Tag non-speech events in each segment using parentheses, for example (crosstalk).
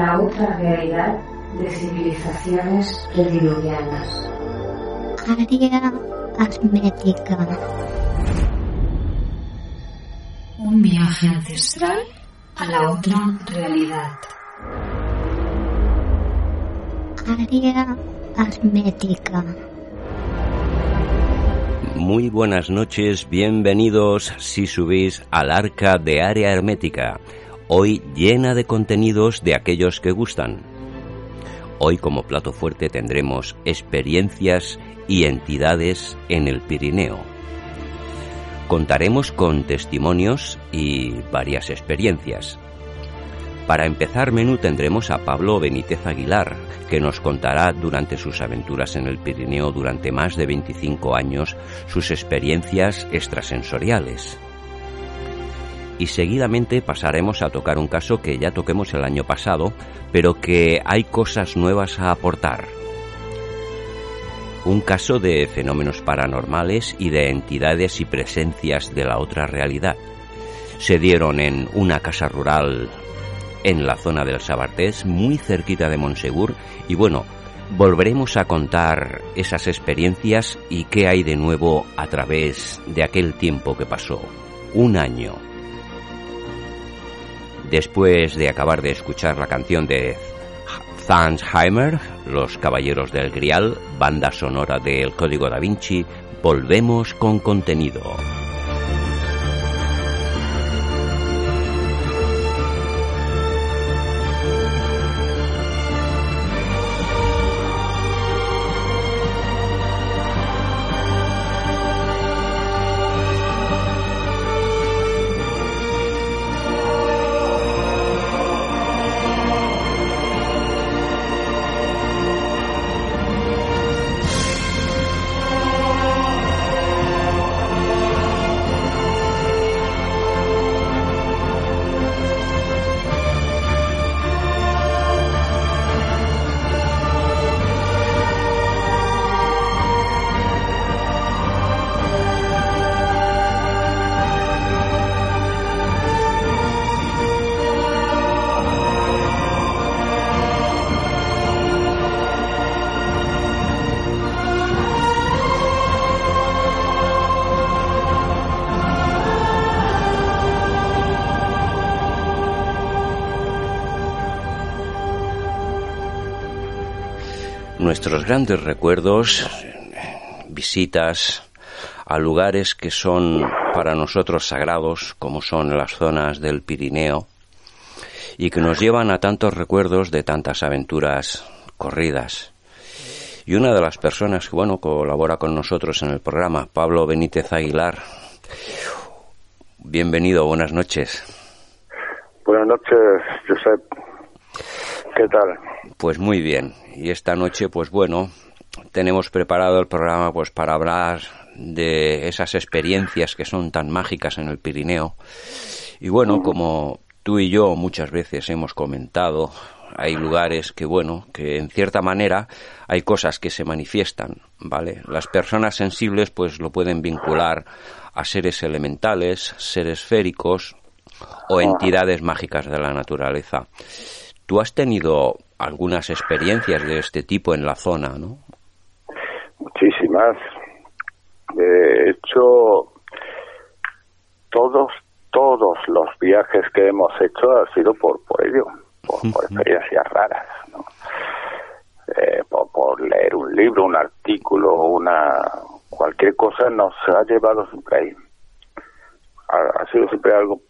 la otra realidad de civilizaciones prediluvianas. Un viaje ancestral a la otra realidad. Área asmética. Muy buenas noches, bienvenidos si subís al arca de área hermética, hoy llena de contenidos de aquellos que gustan. Hoy como plato fuerte tendremos experiencias y entidades en el Pirineo. Contaremos con testimonios y varias experiencias. Para empezar menú tendremos a Pablo Benítez Aguilar, que nos contará durante sus aventuras en el Pirineo durante más de 25 años sus experiencias extrasensoriales. Y seguidamente pasaremos a tocar un caso que ya toquemos el año pasado, pero que hay cosas nuevas a aportar. Un caso de fenómenos paranormales y de entidades y presencias de la otra realidad. Se dieron en una casa rural en la zona del Sabartés, muy cerquita de Monsegur, y bueno, volveremos a contar esas experiencias y qué hay de nuevo a través de aquel tiempo que pasó, un año. Después de acabar de escuchar la canción de Zansheimer, Los Caballeros del Grial, banda sonora del Código da Vinci, volvemos con contenido. Grandes recuerdos, visitas a lugares que son para nosotros sagrados, como son las zonas del Pirineo, y que nos llevan a tantos recuerdos de tantas aventuras corridas. Y una de las personas que, bueno, colabora con nosotros en el programa, Pablo Benítez Aguilar. Bienvenido, buenas noches. Buenas noches. ¿Qué tal? Pues muy bien. Y esta noche, pues bueno, tenemos preparado el programa pues para hablar de esas experiencias que son tan mágicas en el Pirineo. Y bueno, como tú y yo muchas veces hemos comentado, hay lugares que bueno, que en cierta manera hay cosas que se manifiestan, ¿vale? Las personas sensibles pues lo pueden vincular a seres elementales, seres féricos o entidades mágicas de la naturaleza. ¿Tú has tenido algunas experiencias de este tipo en la zona, ¿no? Muchísimas. De hecho, todos, todos los viajes que hemos hecho han sido por, por ello, por, experiencias raras, ¿no? Eh, por, leer un libro, un artículo, una cualquier cosa nos ha llevado siempre ahí. Ha, ha sido siempre algo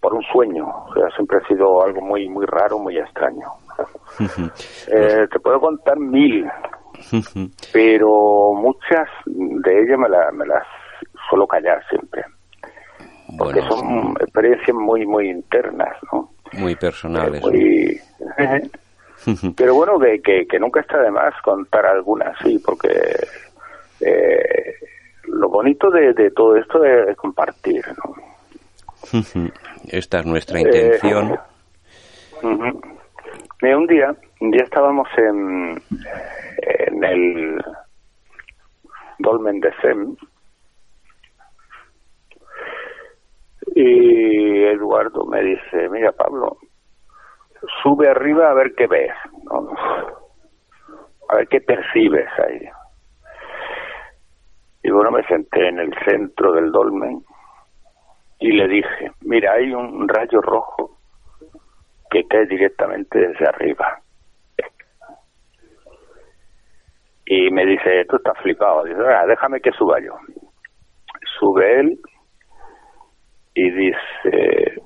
por un sueño, o sea, siempre ha sido algo muy muy raro, muy extraño. (laughs) Eh, te puedo contar mil, pero muchas de ellas me, las suelo callar siempre. Porque son experiencias muy, muy internas, ¿no? Muy personales. (laughs) (laughs) pero bueno, que, que, nunca está de más contar algunas, sí, porque eh, lo bonito de, de todo esto es, compartir, ¿no? Esta es nuestra intención. Eh, un día, un día estábamos en, en el Dolmen de Sem y Eduardo me dice, mira Pablo, sube arriba a ver qué ves, ¿no? a ver qué percibes ahí. Y bueno, me senté en el centro del dolmen y le dije, mira, hay un rayo rojo que cae directamente desde arriba. Y me dice, tú estás flipado. Dice, "Ah, déjame que suba yo. Sube él y dice,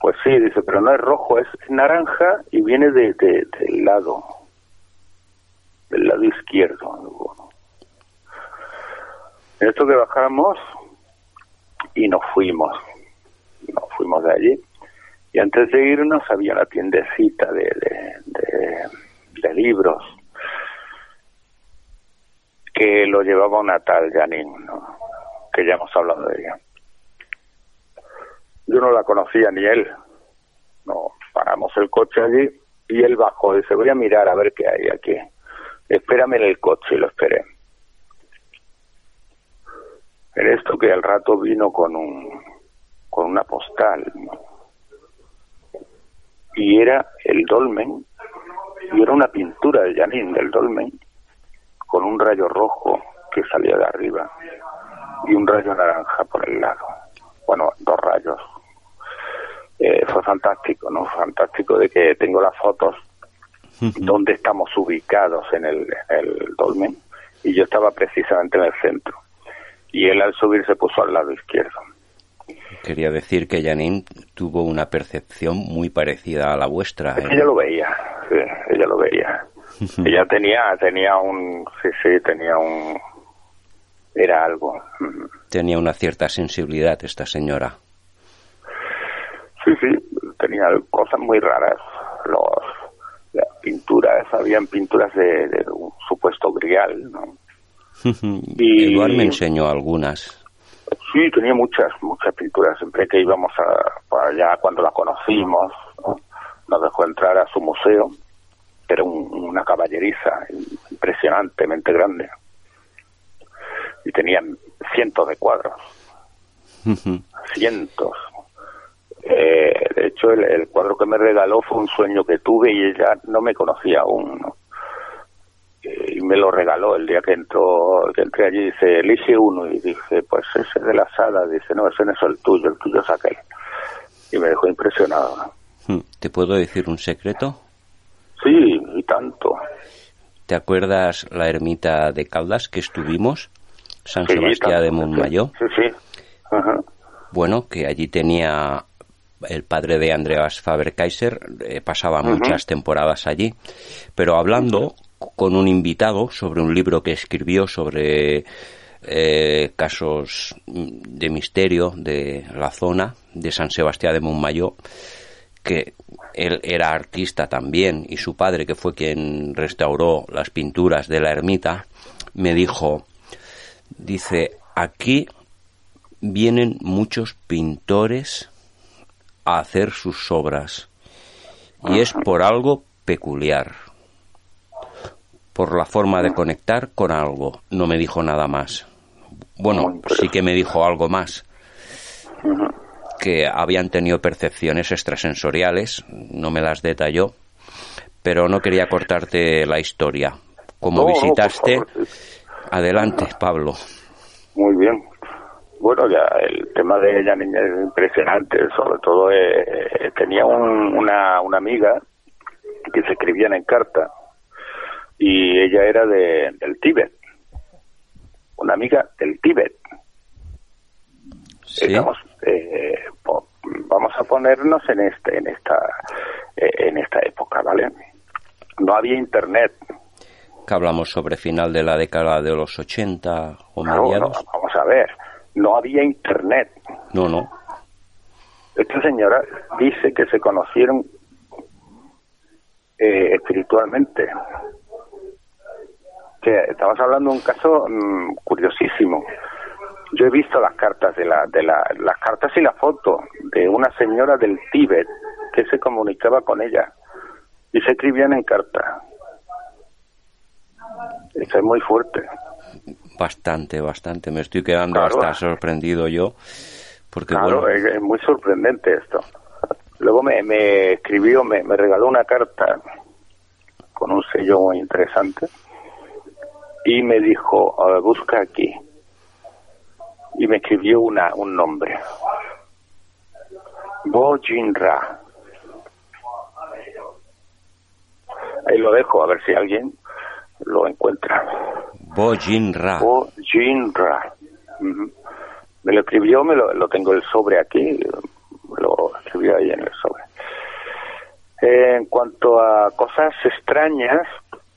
pues sí, dice, pero no es rojo, es naranja y viene de, de- del lado, del lado izquierdo. En esto que bajamos y nos fuimos, nos fuimos de allí. Y antes de irnos había una tiendecita de, de, libros que lo llevaba una tal Janine, ¿no? que ya hemos hablado de ella. Yo no la conocía ni él. No, paramos el coche allí y él bajó. Dice, voy a mirar a ver qué hay aquí. Espérame en el coche y lo esperé. En esto que al rato vino con un con una postal. Y era el dolmen y era una pintura de Janine del dolmen con un rayo rojo que salía de arriba y un rayo naranja por el lado. Bueno dos rayos. Eh, fue fantástico no fantástico de que tengo las fotos donde estamos ubicados en el, en el dolmen y yo estaba precisamente en el centro y él al subir se puso al lado izquierdo Quería decir que Janine tuvo una percepción muy parecida a la vuestra. ¿eh? ella lo veía, sí, ella lo veía. ella tenía, tenía un, sí, sí, tenía un, era algo. Tenía una cierta sensibilidad esta señora. Sí, sí, tenía cosas muy raras. Los, las pinturas, habían pinturas de, de un supuesto grial, ¿no? Y- Eduard me enseñó algunas. Sí, tenía muchas, muchas pinturas. Siempre que íbamos a, para allá, cuando la conocimos, ¿no? nos dejó entrar a su museo. Era un- una caballeriza impresionantemente grande. Y tenía cientos de cuadros, cientos. Eh, de hecho, el, el cuadro que me regaló fue un sueño que tuve y ella no me conocía aún. ¿no? Y me lo regaló el día que entró que entré allí dice elige uno y dije pues ese de la sala dice no ese no es el tuyo el tuyo es aquel y me dejó impresionado ¿no? ¿Te puedo decir un secreto? sí y tanto ¿Te acuerdas la ermita de Caldas que estuvimos? San Sí, Sebastián de Montmayó. sí sí Ajá. Bueno, que allí tenía el padre de Andreas Faber-Kaiser, eh, pasaba muchas temporadas allí, pero hablando con un invitado sobre un libro que escribió sobre eh, casos de misterio de la zona de San Sebastián de Montmayó, que él era artista también y su padre, que fue quien restauró las pinturas de la ermita, me dijo, dice, aquí vienen muchos pintores a hacer sus obras y es por algo peculiar, por la forma de conectar con algo. No me dijo nada más. Bueno, sí que me dijo algo más que habían tenido percepciones extrasensoriales, no me las detalló, pero no quería cortarte la historia. Como No, visitaste, adelante, Pablo. muy bien bueno ya el tema de ella niña es impresionante sobre todo eh, tenía un- una, una amiga que se escribían en carta y ella era de, del Tíbet. Una amiga del Tíbet. Sí, eh, po- vamos a ponernos en este en esta eh, en esta época vale no había internet. Que hablamos sobre final de la década de los 80 o no, no, mediados. vamos a ver. No había internet. No, no. esta señora dice que se conocieron eh, espiritualmente que estamos hablando de un caso mm, curiosísimo yo he visto las cartas de la de la las cartas y la foto de una señora del Tíbet que se comunicaba con ella y se escribían en carta eso es muy fuerte Bastante, bastante. Me estoy quedando Claro. hasta sorprendido yo. Porque, claro bueno, es, es muy sorprendente esto Luego me, me escribió, me, me regaló una carta con un sello muy interesante y me dijo, "A ver, busca aquí. Y me escribió una, un nombre. Bo Jinra. Ahí lo dejo, a ver si alguien lo encuentra. Bo Jin Ra. Bo Jinra. Me lo escribió, me lo, lo tengo el sobre aquí, lo escribió ahí en el sobre. Eh, en cuanto a cosas extrañas,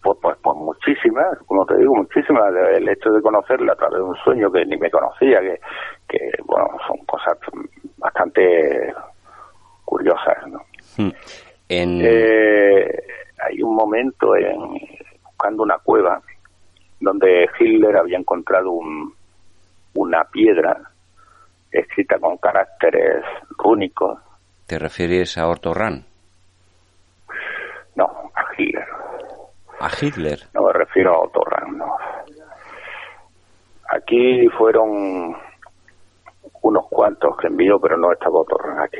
pues, pues, pues muchísimas, como te digo, muchísimas. El hecho de conocerla a través de un sueño que ni me conocía, que, que bueno, son cosas bastante curiosas, ¿no? Mm. En, Eh, hay un momento en buscando una cueva donde Hitler había encontrado un, una piedra escrita con caracteres rúnicos. ¿Te refieres a Otto Rahn? No. ¿A Hitler? No me refiero a Otto no. Aquí fueron unos cuantos que envió, pero no estaba Otto aquí.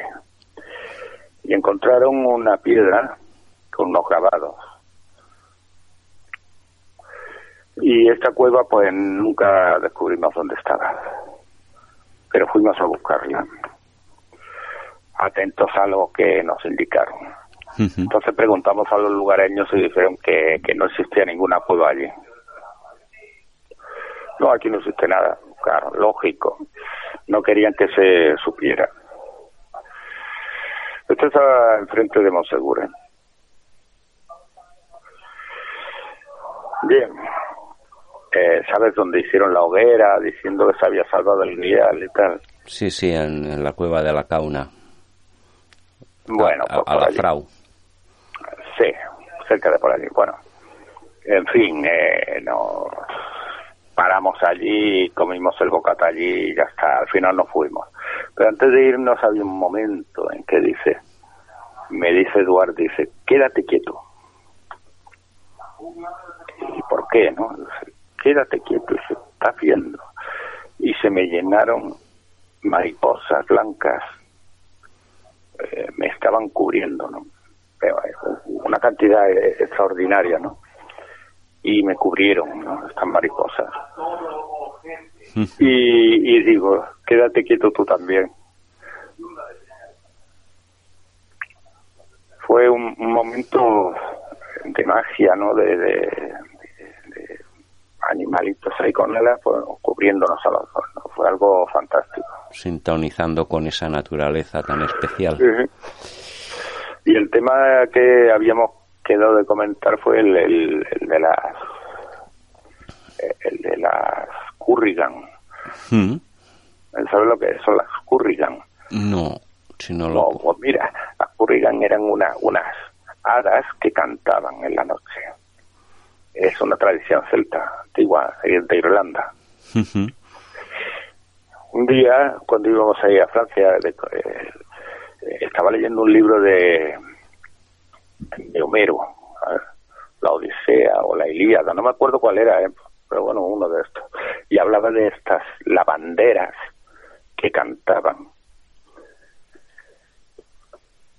Y encontraron una piedra con unos grabados. Y esta cueva, pues nunca descubrimos dónde estaba. Pero fuimos a buscarla. Atentos a lo que nos indicaron. Entonces preguntamos a los lugareños y dijeron que, que no existía ninguna cueva allí. No, aquí no existe nada. Claro, lógico. No querían que se supiera. Esto estaba enfrente de Monsegura. Bien. Eh, ¿Sabes dónde hicieron la hoguera diciendo que se había salvado el guía y tal? Sí, sí, en, en la cueva de la Cauna. Bueno, a, pues a la. Frau. Sí, cerca de por allí. Bueno, en fin, eh, no paramos allí, comimos el bocata allí y ya está. Al final nos fuimos. Pero antes de irnos había un momento en que dice, me dice Eduardo, dice, quédate quieto. ¿Y por qué, no? Dice, quédate quieto, y se está viendo. Y se me llenaron mariposas blancas, eh, me estaban cubriendo, ¿no? Eh, una cantidad eh, extraordinaria, ¿no? Y me cubrieron, ¿no? Estas mariposas. Y, y digo, quédate quieto tú también. Fue un, un momento de magia, ¿no? De, de, de- de animalitos ahí con él, pues, cubriéndonos a los dos, ¿no? Fue algo fantástico. Sintonizando con esa naturaleza tan especial. Ujú. Y el tema que habíamos quedado de comentar fue el, el, el de las el de las Currigan. Mm. ¿Sabes lo que son las Currigan? No, si no No, lo... pues mira, las Currigan eran una, unas hadas que cantaban en la noche. Es una tradición celta antigua de Irlanda. Un día, cuando íbamos a Francia, de- eh, eh, estaba leyendo un libro de, de Homero, ver, la Odisea o la Ilíada, no me acuerdo cuál era, eh, pero bueno, uno de estos. Y hablaba de estas lavanderas que cantaban.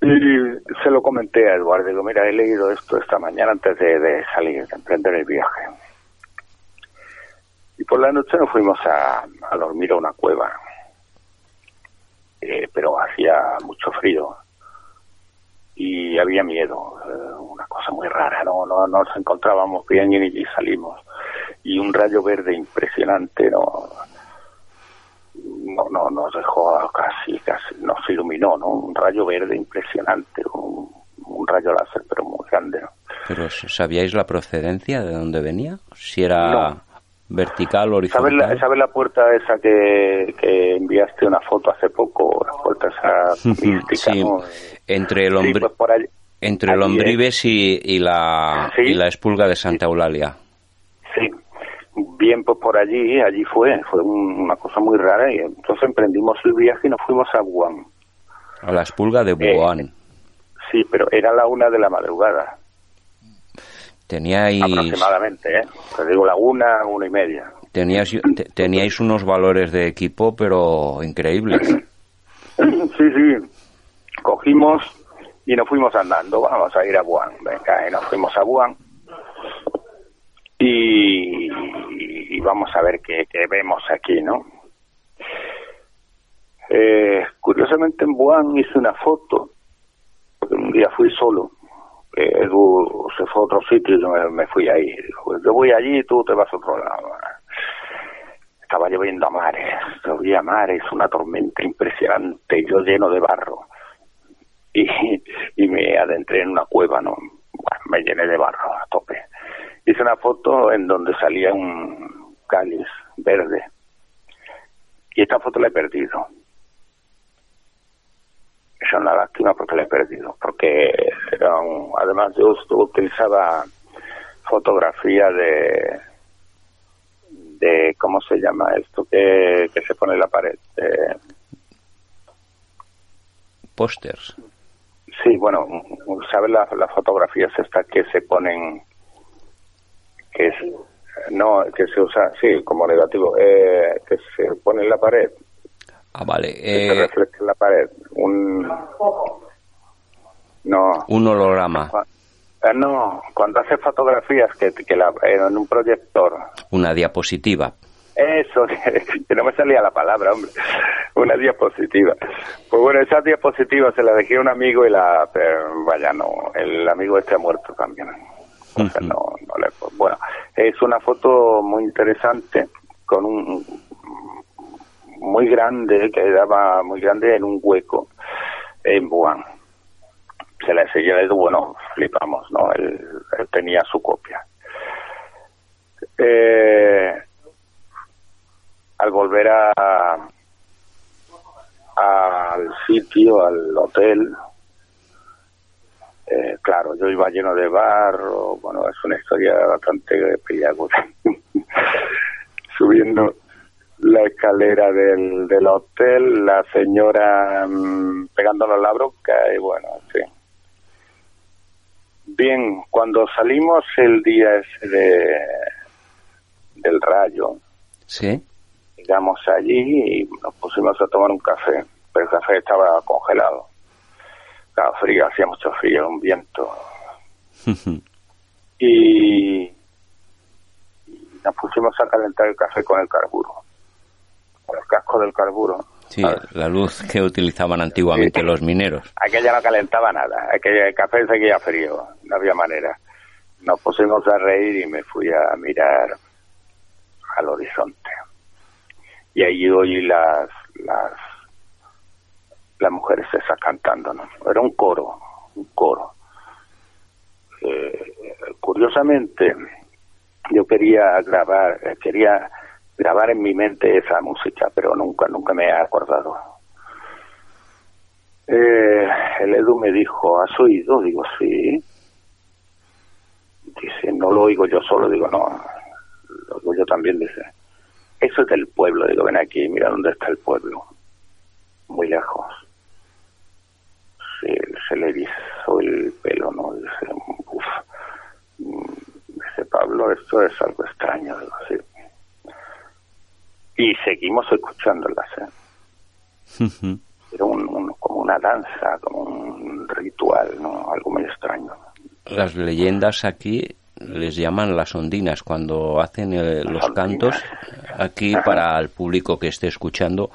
Y se lo comenté a Eduardo, digo, mira, he leído esto esta mañana antes de, salir, de emprender el viaje. Y por la noche nos fuimos a dormir a una cueva. Eh, pero hacía mucho frío. Y había miedo, eh, una cosa muy rara, no, no, no nos encontrábamos bien y, y salimos. Y un rayo verde impresionante no, no, no nos dejó casi, casi, nos iluminó, ¿no? Un rayo verde impresionante, un, un rayo láser, pero muy grande, ¿no? Pero ¿sabíais la procedencia de dónde venía? Si era No. Vertical, ¿Sabes horizontal. la, ¿Sabes la puerta esa que, que enviaste una foto hace poco? La puerta esa (laughs) mística, Sí, ¿no? entre el Sí, hombre, pues por allí. entre el allí, Ombribes y, y la Sí. y la espulga de Santa Eulalia. Sí, bien, pues por allí, allí fue, fue un- una cosa muy rara y entonces emprendimos el viaje y nos fuimos a Wuhan. A la espulga de Eh, Wuhan. Sí, pero era la una de la madrugada, Teníais aproximadamente, ¿eh? Te digo la una, una y media. teníais te- teníais unos valores de equipo pero increíbles. (clears throat) Sí, sí, cogimos y nos fuimos andando, vamos a ir a Buan, venga, y nos fuimos a Buan y, y vamos a ver qué, qué vemos aquí, ¿no? Eh, curiosamente en Buan hice una foto, porque un día fui solo, Edu se fue a otro sitio y yo me, fui ahí. Dijo, yo voy allí y tú te vas a otro lado. Estaba lloviendo a mares, llovía a mares, una tormenta impresionante, yo lleno de barro. Y, y me adentré en una cueva, ¿no? me llené de barro a tope. Hice una foto en donde salía un cáliz verde. Y esta foto la he perdido es una lástima porque la he perdido, porque además yo utilizaba fotografía de de cómo se llama esto que, que se pone en la pared eh, pósters. Sí bueno sabes las, fotografías estas que se ponen que es no que se usa sí como negativo eh, que se pone en la pared Ah, vale. Eh, en la pared. Un. No. Un holograma. Eh, no, cuando hace fotografías que, que la, en un proyector. Una diapositiva. Eso, (laughs) que no me salía la palabra, hombre. Una diapositiva. Pues bueno, esa diapositiva se la dejé a un amigo y la. vaya, no. El amigo este ha muerto también. no, no le, bueno, es una foto muy interesante con un, muy grande, que daba muy grande en un hueco en Buan. Se la enseñó y bueno, flipamos, ¿no? Él, tenía su copia. Eh, al volver a al sitio, al hotel, eh, claro, yo iba lleno de barro, bueno, es una historia bastante pillaguda. (laughs) Subiendo la escalera del, del hotel, la señora mm, pegándonos la bronca y bueno, sí. Bien, cuando salimos el día ese de, del rayo, sí. llegamos allí y nos pusimos a tomar un café, pero el café estaba congelado. Estaba frío, hacía mucho frío, un viento. (laughs) y nos pusimos a calentar el café con el carburo el casco del carburo. Sí, la luz que utilizaban antiguamente los mineros. Aquella no calentaba nada, aquel café seguía frío, no había manera. Nos pusimos a reír y me fui a mirar al horizonte. Y allí oí las, las, las mujeres esas cantando, ¿no? Era un coro, un coro. Eh, curiosamente, yo quería grabar, eh, quería grabar en mi mente esa música, pero nunca, nunca me he acordado. Eh, el Edu me dijo, ¿has oído? Digo, sí. Dice, no lo oigo yo solo. Digo, no, lo oigo yo también. Dice, eso es del pueblo. Digo, ven aquí, mira dónde está el pueblo. Muy lejos. Se, se le hizo el pelo, ¿no? Dice, uff. Dice, Pablo, esto es algo extraño. Digo, sí y seguimos escuchándolas. ¿eh? Era un, como una danza, como un ritual, ¿no? algo muy extraño. Las leyendas aquí les llaman las ondinas cuando hacen los cantos. Aquí para el público que esté escuchando,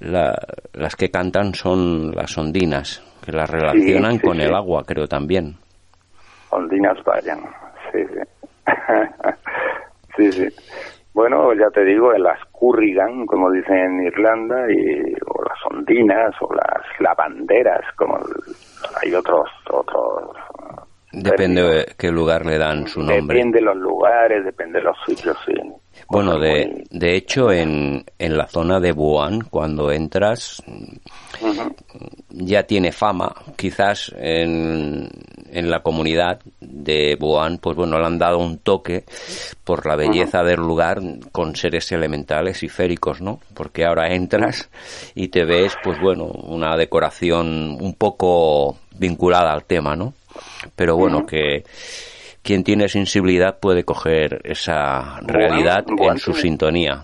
las que cantan son las ondinas, que las relacionan con el agua, creo también. Ondinas vayan, sí, sí. (laughs) sí, sí. Bueno, ya te digo, las currigan, como dicen en Irlanda, y, o las ondinas, o las lavanderas, como hay otros... otros Depende de qué lugar le dan su nombre. Depende de los lugares, depende de los sitios, sí. Bueno, de, de hecho, en, en la zona de Buan, cuando entras, ya tiene fama. Quizás en, en la comunidad de Buan, pues bueno, le han dado un toque por la belleza del lugar con seres elementales y féricos, ¿no? Porque ahora entras y te ves, pues bueno, una decoración un poco vinculada al tema, ¿no? Pero bueno, que quien tiene sensibilidad puede coger esa realidad en su sintonía.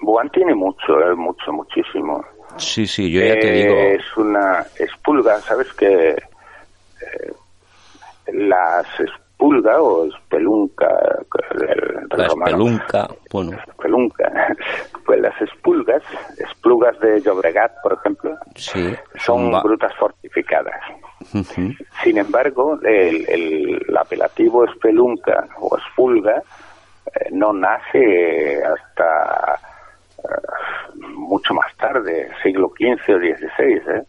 Buan tiene mucho, eh, mucho, muchísimo. Sí, sí, yo ya te digo. Es una espulga, ¿sabes que eh, las espulga o espelunca, el, la espelunca, bueno. Espelunca, (laughs) pues las espulgas, esplugas de Llobregat, por ejemplo, sí, son brutas fortificadas. Sin embargo, el, el, apelativo espelunca o espulga eh, no nace hasta eh, mucho más tarde, siglo XV o XVI. ¿eh?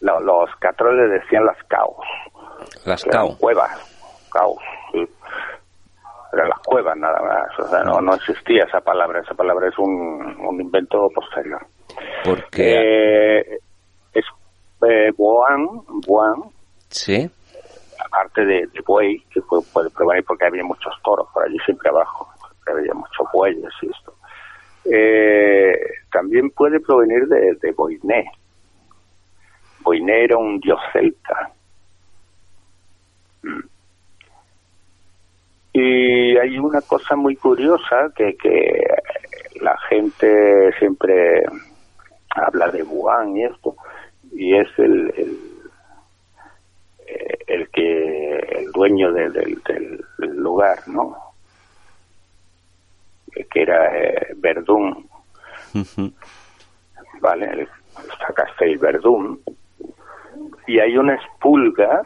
Los, catroles decían las caos. Las caos. Cuevas, caos. Eran las cuevas nada más. O sea, no, no existía esa palabra. Esa palabra es un, un invento posterior. Porque... Eh, es eh, Boan, Boan, sí. aparte de, de buey, que puede, puede provenir porque había muchos toros por allí siempre abajo, había muchos bueyes y esto. Eh, también puede provenir de, Boiné. Boiné era un dios celta. Mm. Y hay una cosa muy curiosa que, que la gente siempre habla de Wuhan y esto, y es el, el, eh, que el dueño de, de, del lugar, ¿no? Que era eh, Verdún, Uh -huh. ¿vale? Está Castell Verdún, y hay una espulga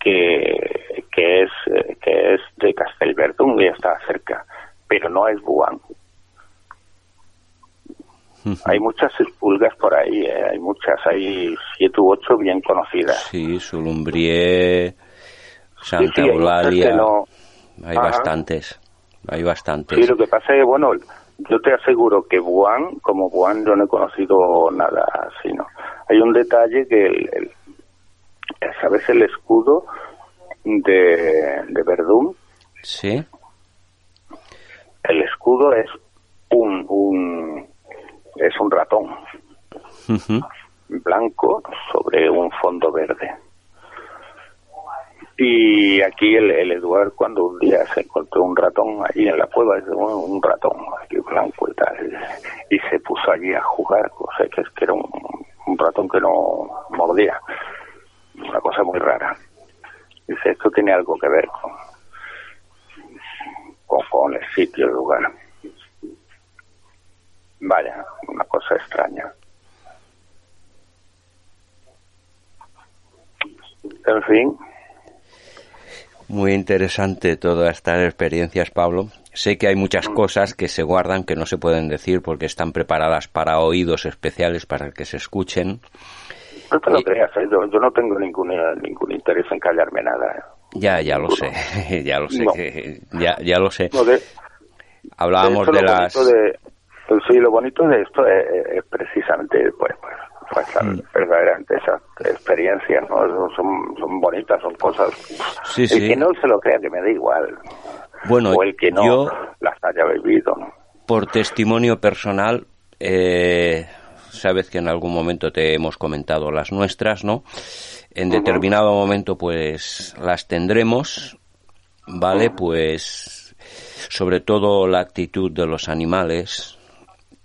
que, que es que es de Castelverdún y está cerca, pero no es Buán. Uh -huh. Hay muchas espulgas por ahí, ¿eh? hay muchas, hay siete u ocho bien conocidas. Sí, Sulumbrié, Santa Sí, Eulalia, no- hay bastantes, hay bastantes. Sí, lo que pasa es, bueno, yo te aseguro que Buán, como Buán, yo no he conocido nada así, ¿no? Hay un detalle que, el, el- ¿sabes el escudo de, de Verdún? Sí, El escudo es un, un es un ratón blanco sobre un fondo verde. Y aquí el, el Eduard cuando un día se encontró un ratón allí en la cueva, dice, "Bueno, un ratón aquí blanco y tal, y se puso allí a jugar, o sea que que era un, un ratón que no mordía, una cosa muy rara. Dice, esto tiene algo que ver con, con, con el sitio, el lugar. Vaya, una cosa extraña. En fin, muy interesante todas estas experiencias, Pablo. Sé que hay muchas cosas que se guardan que no se pueden decir porque están preparadas para oídos especiales para que se escuchen. no te lo Y- creas, ¿eh? yo, yo no tengo ningún, eh, ningún interés en callarme nada. ¿eh? Ya, ya lo sé, (laughs) ya lo sé, No. ya, ya lo sé. No, de- Hablábamos de lo las... de- sí, lo bonito de esto es, es precisamente, pues, pues, pues Mm. verdaderamente esas experiencias, ¿no? Son, son bonitas, son cosas... Sí, el sí. que no se lo crea, que me da igual. Bueno, o el que no yo las haya vivido, ¿no? por testimonio personal, eh, sabes que en algún momento te hemos comentado las nuestras, ¿no? En determinado momento, pues las tendremos, ¿vale? Pues sobre todo la actitud de los animales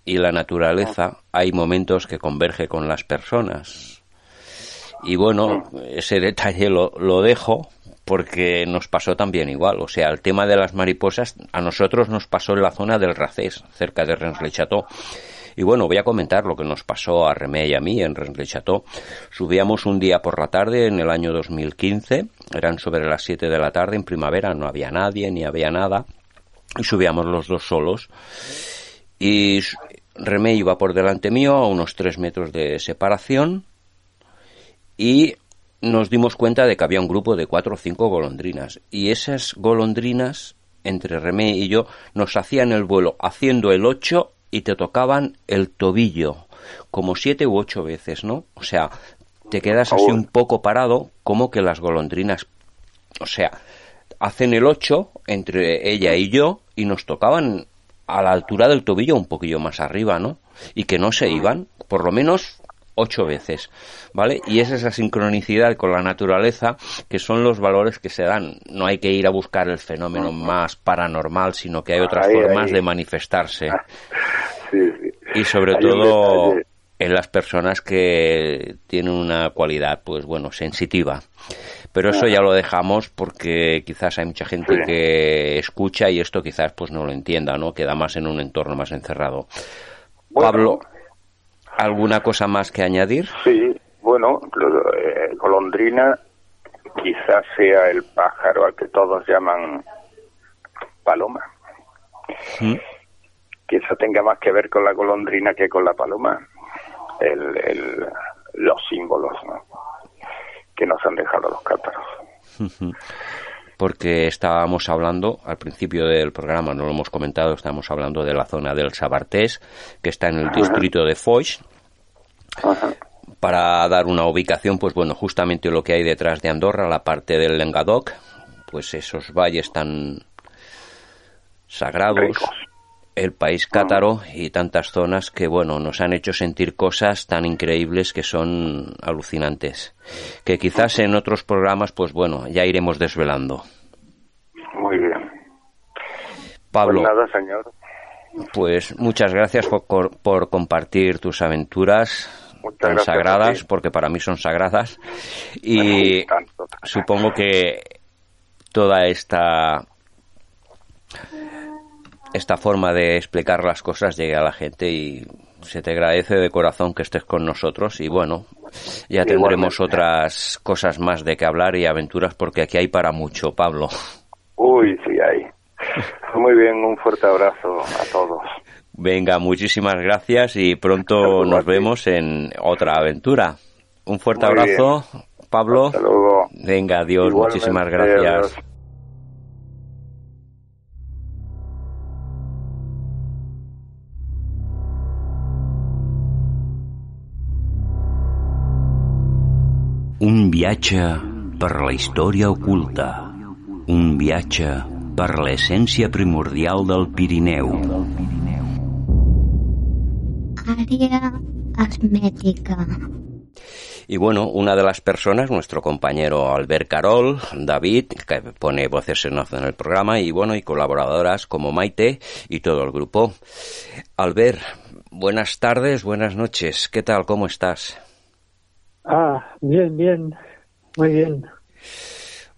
y la naturaleza, hay momentos que converge con las personas. Y bueno, ese detalle lo, lo dejo porque nos pasó también igual. O sea, el tema de las mariposas a nosotros nos pasó en la zona del Racés, cerca de Rennes-le-Château. Y bueno, voy a comentar lo que nos pasó a Remé y a mí en Rennes-le-Château. Subíamos un día por la tarde en el año 2015, eran sobre las 7 de la tarde en primavera, no había nadie ni había nada. Y subíamos los dos solos. Y Remé iba por delante mío a unos 3 metros de separación y nos dimos cuenta de que había un grupo de cuatro o cinco golondrinas y esas golondrinas entre Remé y yo nos hacían el vuelo haciendo el 8 y te tocaban el tobillo como siete u ocho veces, ¿no? O sea, te quedas así un poco parado como que las golondrinas, o sea, hacen el 8 entre ella y yo y nos tocaban a la altura del tobillo un poquillo más arriba, ¿no? Y que no se iban, por lo menos ocho veces, ¿vale? Y es esa sincronicidad con la naturaleza que son los valores que se dan. No hay que ir a buscar el fenómeno más paranormal, sino que hay otras Ahí, formas ahí. de manifestarse. (laughs) y sobre todo en las personas que tienen una cualidad, pues bueno, sensitiva. Pero eso ya lo dejamos porque quizás hay mucha gente que escucha y esto quizás pues no lo entienda, ¿no? Queda más en un entorno más encerrado. Pablo, ¿alguna cosa más que añadir? Sí, bueno, eh, golondrina quizás sea el pájaro al que todos llaman paloma. ¿Mm? Que eso tenga más que ver con la golondrina que con la paloma. El, los símbolos que nos han dejado los cátaros. (laughs) Porque estábamos hablando, al principio del programa, no lo hemos comentado, estamos hablando de la zona del Sabartés, que está en el distrito de Foix. Para dar una ubicación, pues bueno, justamente lo que hay detrás de Andorra, la parte del Lengadoc, pues esos valles tan sagrados, el país cátaro y tantas zonas que, bueno, nos han hecho sentir cosas tan increíbles que son alucinantes. Que quizás en otros programas, pues bueno, ya iremos desvelando. Muy bien. Pablo. Pues nada, señor. Pues muchas gracias por, por compartir tus aventuras tan sagradas, porque para mí son sagradas. Y supongo que toda esta esta forma de explicar las cosas llegue a la gente y se te agradece de corazón que estés con nosotros y bueno, ya tendremos otras cosas más de que hablar y aventuras porque aquí hay para mucho, Pablo. Uy, sí hay. Muy bien, un fuerte abrazo a todos. Venga, muchísimas gracias y pronto nos vemos en otra aventura. Un fuerte abrazo, Pablo. Hasta luego. Venga, adiós, muchísimas gracias. Viatge per la història oculta. Un viatge per l'essència primordial del Pirineu. Área asmética. Y bueno, una de las personas, nuestro compañero Albert Carol, David, que pone voces en off en el programa, y bueno, y colaboradoras como Maite y todo el grupo. Albert, buenas tardes, buenas noches. ¿Qué tal? ¿Cómo estás? Ah, bien, bien, muy bien.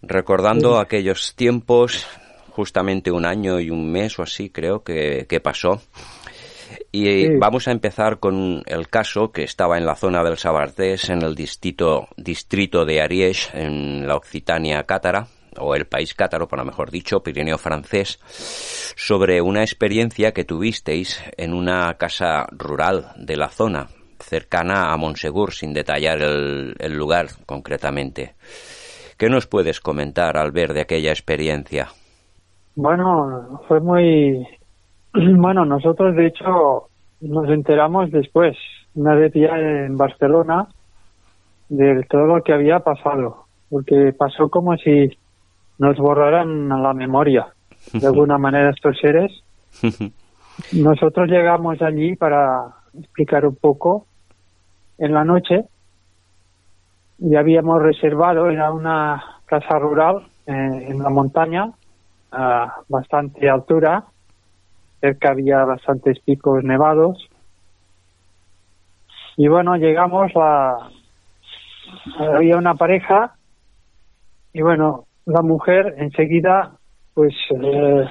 Recordando aquellos tiempos, justamente un año y un mes o así creo que, pasó. Y vamos a empezar con el caso que estaba en la zona del Sabartés, en el distrito, distrito de Ariège, en la Occitania cátara, o el país cátaro, por lo mejor dicho, Pirineo francés, sobre una experiencia que tuvisteis en una casa rural de la zona, cercana a Monsegur, sin detallar el, lugar concretamente. ¿Qué nos puedes comentar al ver de aquella experiencia? Bueno, fue muy... (clears throat) Bueno, nosotros de hecho nos enteramos después, una vez ya en Barcelona, de todo lo que había pasado, porque pasó como si nos borraran la memoria, de (laughs) alguna manera estos seres. (laughs) Nosotros llegamos allí para explicar un poco en la noche y habíamos reservado, era una casa rural eh, en la montaña, a bastante altura, cerca había bastantes picos nevados. Y bueno, llegamos a... Había una pareja y bueno, la mujer enseguida pues eh,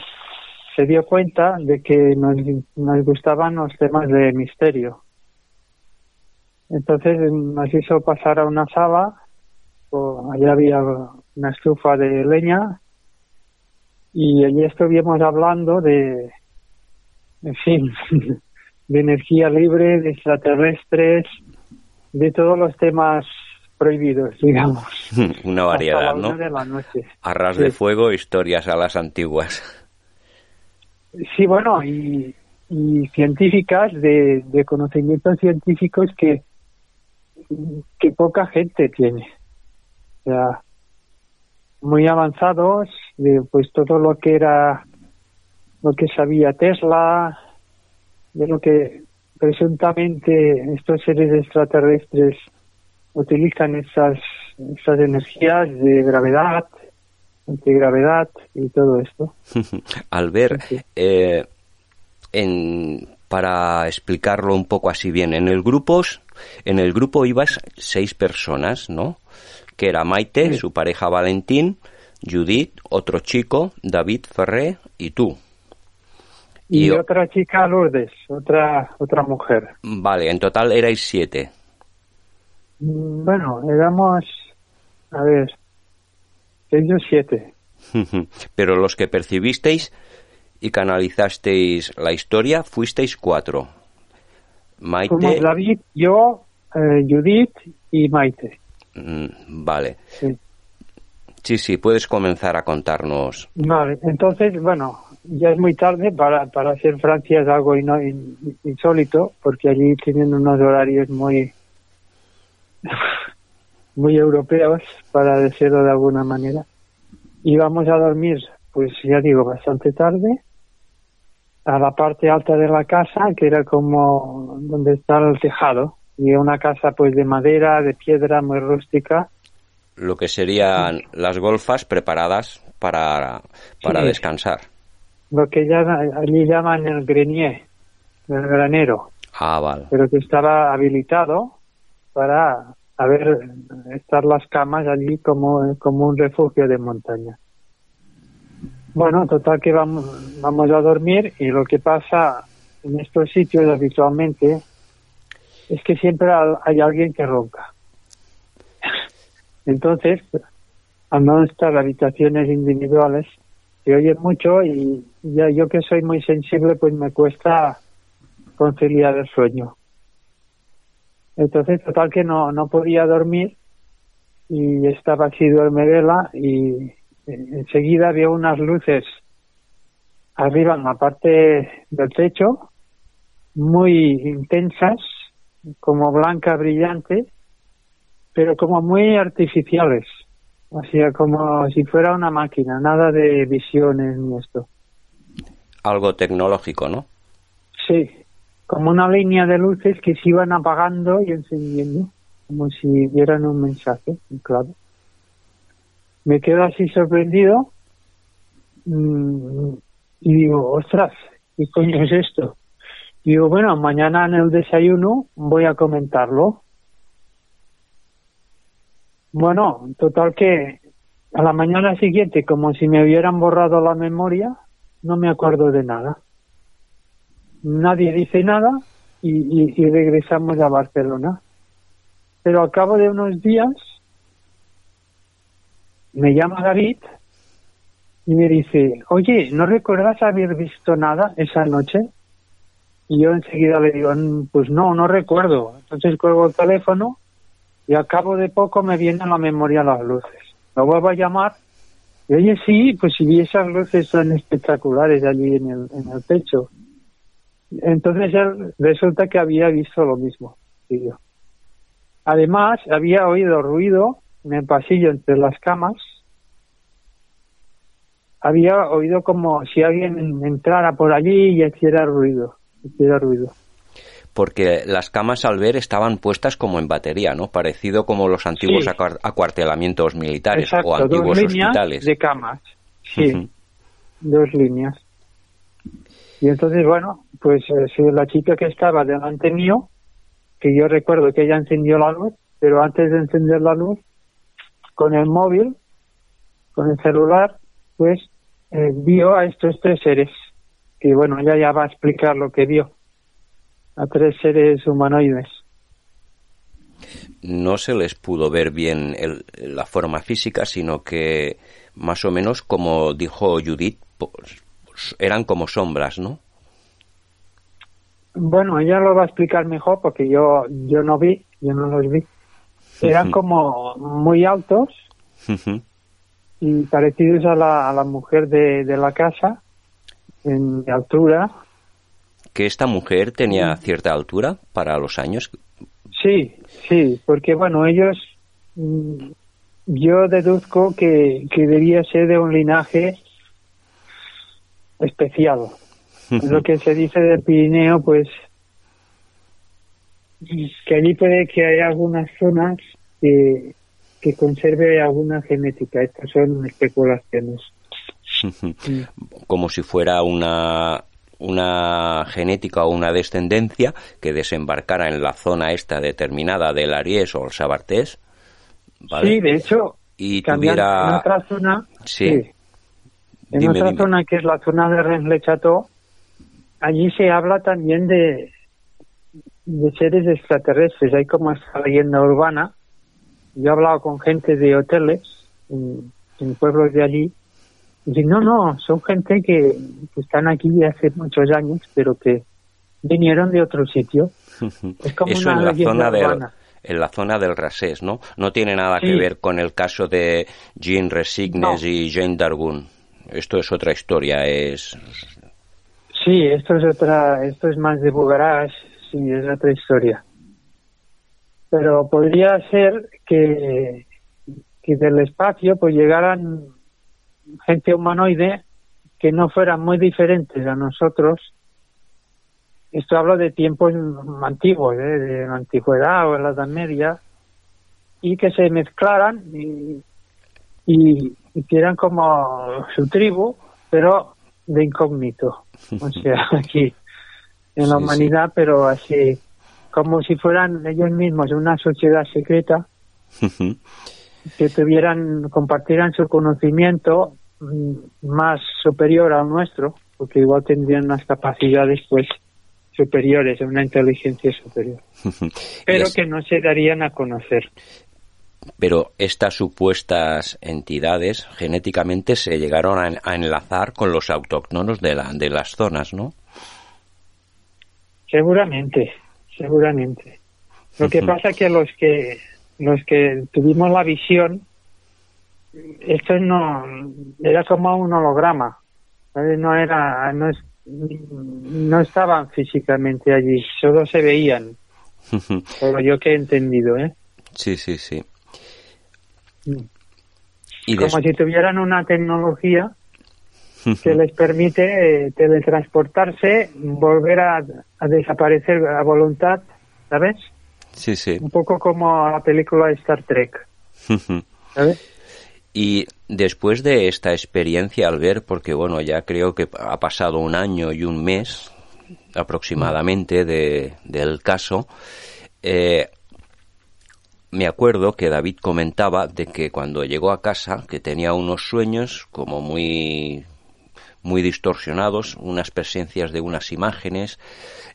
se dio cuenta de que nos gustaban los temas de misterio. Entonces nos hizo pasar a una sala, allá había una estufa de leña y allí estuvimos hablando de, en fin, (laughs) de energía libre, de extraterrestres, de todos los temas prohibidos, digamos. (laughs) Una variedad, ¿no? De la noche. Arras de fuego, historias a las antiguas. Sí, bueno, y, científicas, de, de conocimientos científicos que que poca gente tiene. O sea, muy avanzados, de pues todo lo que era, lo que sabía Tesla, de lo que presuntamente estos seres extraterrestres utilizan esas, esas energías de gravedad, antigravedad y todo esto. (laughs) Al ver, eh, en para explicarlo un poco así bien. En el grupo, en el grupo ibas seis personas, ¿no? Que era Maite, su pareja Valentín, Judith, otro chico, David Ferré y tú. Y, otra chica, Lourdes, otra, otra mujer. Vale, en total erais siete. Mm, bueno, éramos, a ver, ellos siete. (laughs) Pero los que percibisteis y canalizasteis la historia fuisteis cuatro. Maite. David, yo, eh, Judith y Maite. Mm, vale. Sí. sí, puedes comenzar a contarnos. Vale, entonces, bueno, ya es muy tarde para, para hacer Francia es algo insólito, porque allí tienen unos horarios muy (laughs) muy europeos, para decirlo de alguna manera. Y vamos a dormir, pues ya digo, bastante tarde, a la parte alta de la casa, que era como donde está el tejado, y una casa pues de madera, de piedra, muy rústica. Lo que serían las golfas preparadas para, para descansar. Lo que ya allí llaman el grenier, el granero. Ah, vale. Pero que estaba habilitado para a ver estar las camas allí como, como un refugio de montaña. Bueno, total que vamos, vamos a dormir y lo que pasa en estos sitios habitualmente es que siempre hay alguien que ronca. Entonces, al no estar habitaciones individuales, se oye mucho y ya yo que soy muy sensible, pues me cuesta conciliar el sueño. Entonces, total que no, no podía dormir y estaba así duerme vela y enseguida había unas luces arriba en la parte del techo, muy intensas, como blanca brillante, pero como muy artificiales, así como si fuera una máquina, nada de visiones ni esto. Algo tecnológico, ¿no? Sí, como una línea de luces que se iban apagando y encendiendo, como si dieran un mensaje, claro me quedo así sorprendido mm, y digo, ostras, ¿qué coño es esto? digo, bueno, mañana en el desayuno voy a comentarlo. Bueno, total que a la mañana siguiente, como si me hubieran borrado la memoria, no me acuerdo de nada. Nadie dice nada y, y regresamos a Barcelona. Pero al cabo de unos días me llama David y me dice, oye, ¿no recuerdas haber visto nada esa noche? Y yo enseguida le digo, mm, pues no, no recuerdo. Entonces cuelgo el teléfono y al cabo de poco me vienen a la memoria las luces. Lo vuelvo a llamar y oye, sí, pues si vi esas luces son espectaculares allí en el, en el techo. Entonces él resulta que había visto lo mismo. Además, había oído ruido en el pasillo entre las camas, había oído como si alguien entrara por allí y hiciera ruido, hiciera ruido. Porque las camas al ver estaban puestas como en batería, ¿no? Parecido como los antiguos acuartelamientos militares o antiguos dos líneas hospitales. de camas, sí, dos líneas. Y entonces, bueno, pues eh, la chica que estaba delante mío, que yo recuerdo que ella encendió la luz, pero antes de encender la luz, con el móvil, con el celular, pues eh, vio a estos tres seres, que bueno, ella ya va a explicar lo que vio, a tres seres humanoides. No se les pudo ver bien la forma física, sino que más o menos, como dijo Judith, pues, eran como sombras, ¿no? Bueno, ella lo va a explicar mejor porque yo, yo no vi, yo no los vi eran como muy altos y parecidos a la, a la mujer de, de la casa en altura. ¿Que esta mujer tenía cierta altura para los años? Sí, sí, porque bueno, ellos, mm, yo deduzco que, que debía ser de un linaje especial. Lo que se dice del Pirineo, pues que allí puede que haya algunas zonas que, que conserve alguna genética. Estas son especulaciones. (laughs) Como si fuera una, una genética o una descendencia que desembarcara en la zona esta determinada del Aries o el Sabartés. Sí, de hecho, y tuviera... en otra zona, sí. En otra zona que es la zona de rennes allí se habla también de, de seres extraterrestres. Hay como esta leyenda urbana. Yo he hablado con gente de hoteles en, pueblos de allí. Y dicen, no, no, son gente que, están aquí hace muchos años, pero que vinieron de otro sitio. (laughs) Es como Eso en la zona del, en la zona del Rasés, ¿no? No tiene nada que ver con el caso de Jean Resignes y Jane Dargun. Esto es otra historia, es... Sí, esto es otra, esto es más de Bugarás, sí, es otra historia. Pero podría ser que, del espacio pues llegaran gente humanoide que no fueran muy diferentes a nosotros. Esto hablo de tiempos antiguos, ¿eh? de la antigüedad o de la Edad Media, y que se mezclaran y, y como su tribu, pero de incógnito. O sea, (laughs) aquí en la humanidad, pero así como si fueran ellos mismos una sociedad secreta que tuvieran, compartieran su conocimiento mm, más superior al nuestro, porque igual tendrían unas capacidades pues superiores, una inteligencia superior, pero que no se darían a conocer. Pero estas supuestas entidades genéticamente se llegaron a enlazar con los autóctonos de, la, de las zonas, ¿no? Seguramente, seguramente. Lo que pasa es que los que los que tuvimos la visión, esto no era como un holograma, no era no, no estaban físicamente allí, solo se veían. Por lo yo que he entendido, ¿eh? Sí, sí, sí. Mm. Y como si tuvieran una tecnología que les permite eh, teletransportarse, volver a, desaparecer a voluntad, ¿sabes? Sí, sí. Un poco como la película Star Trek. (laughs) ¿Sabes? Y después de esta experiencia al ver, porque bueno, ya creo que ha pasado un año y un mes aproximadamente de, del caso, eh, me acuerdo que David comentaba de que cuando llegó a casa, que tenía unos sueños como muy muy distorsionados, unas presencias de unas imágenes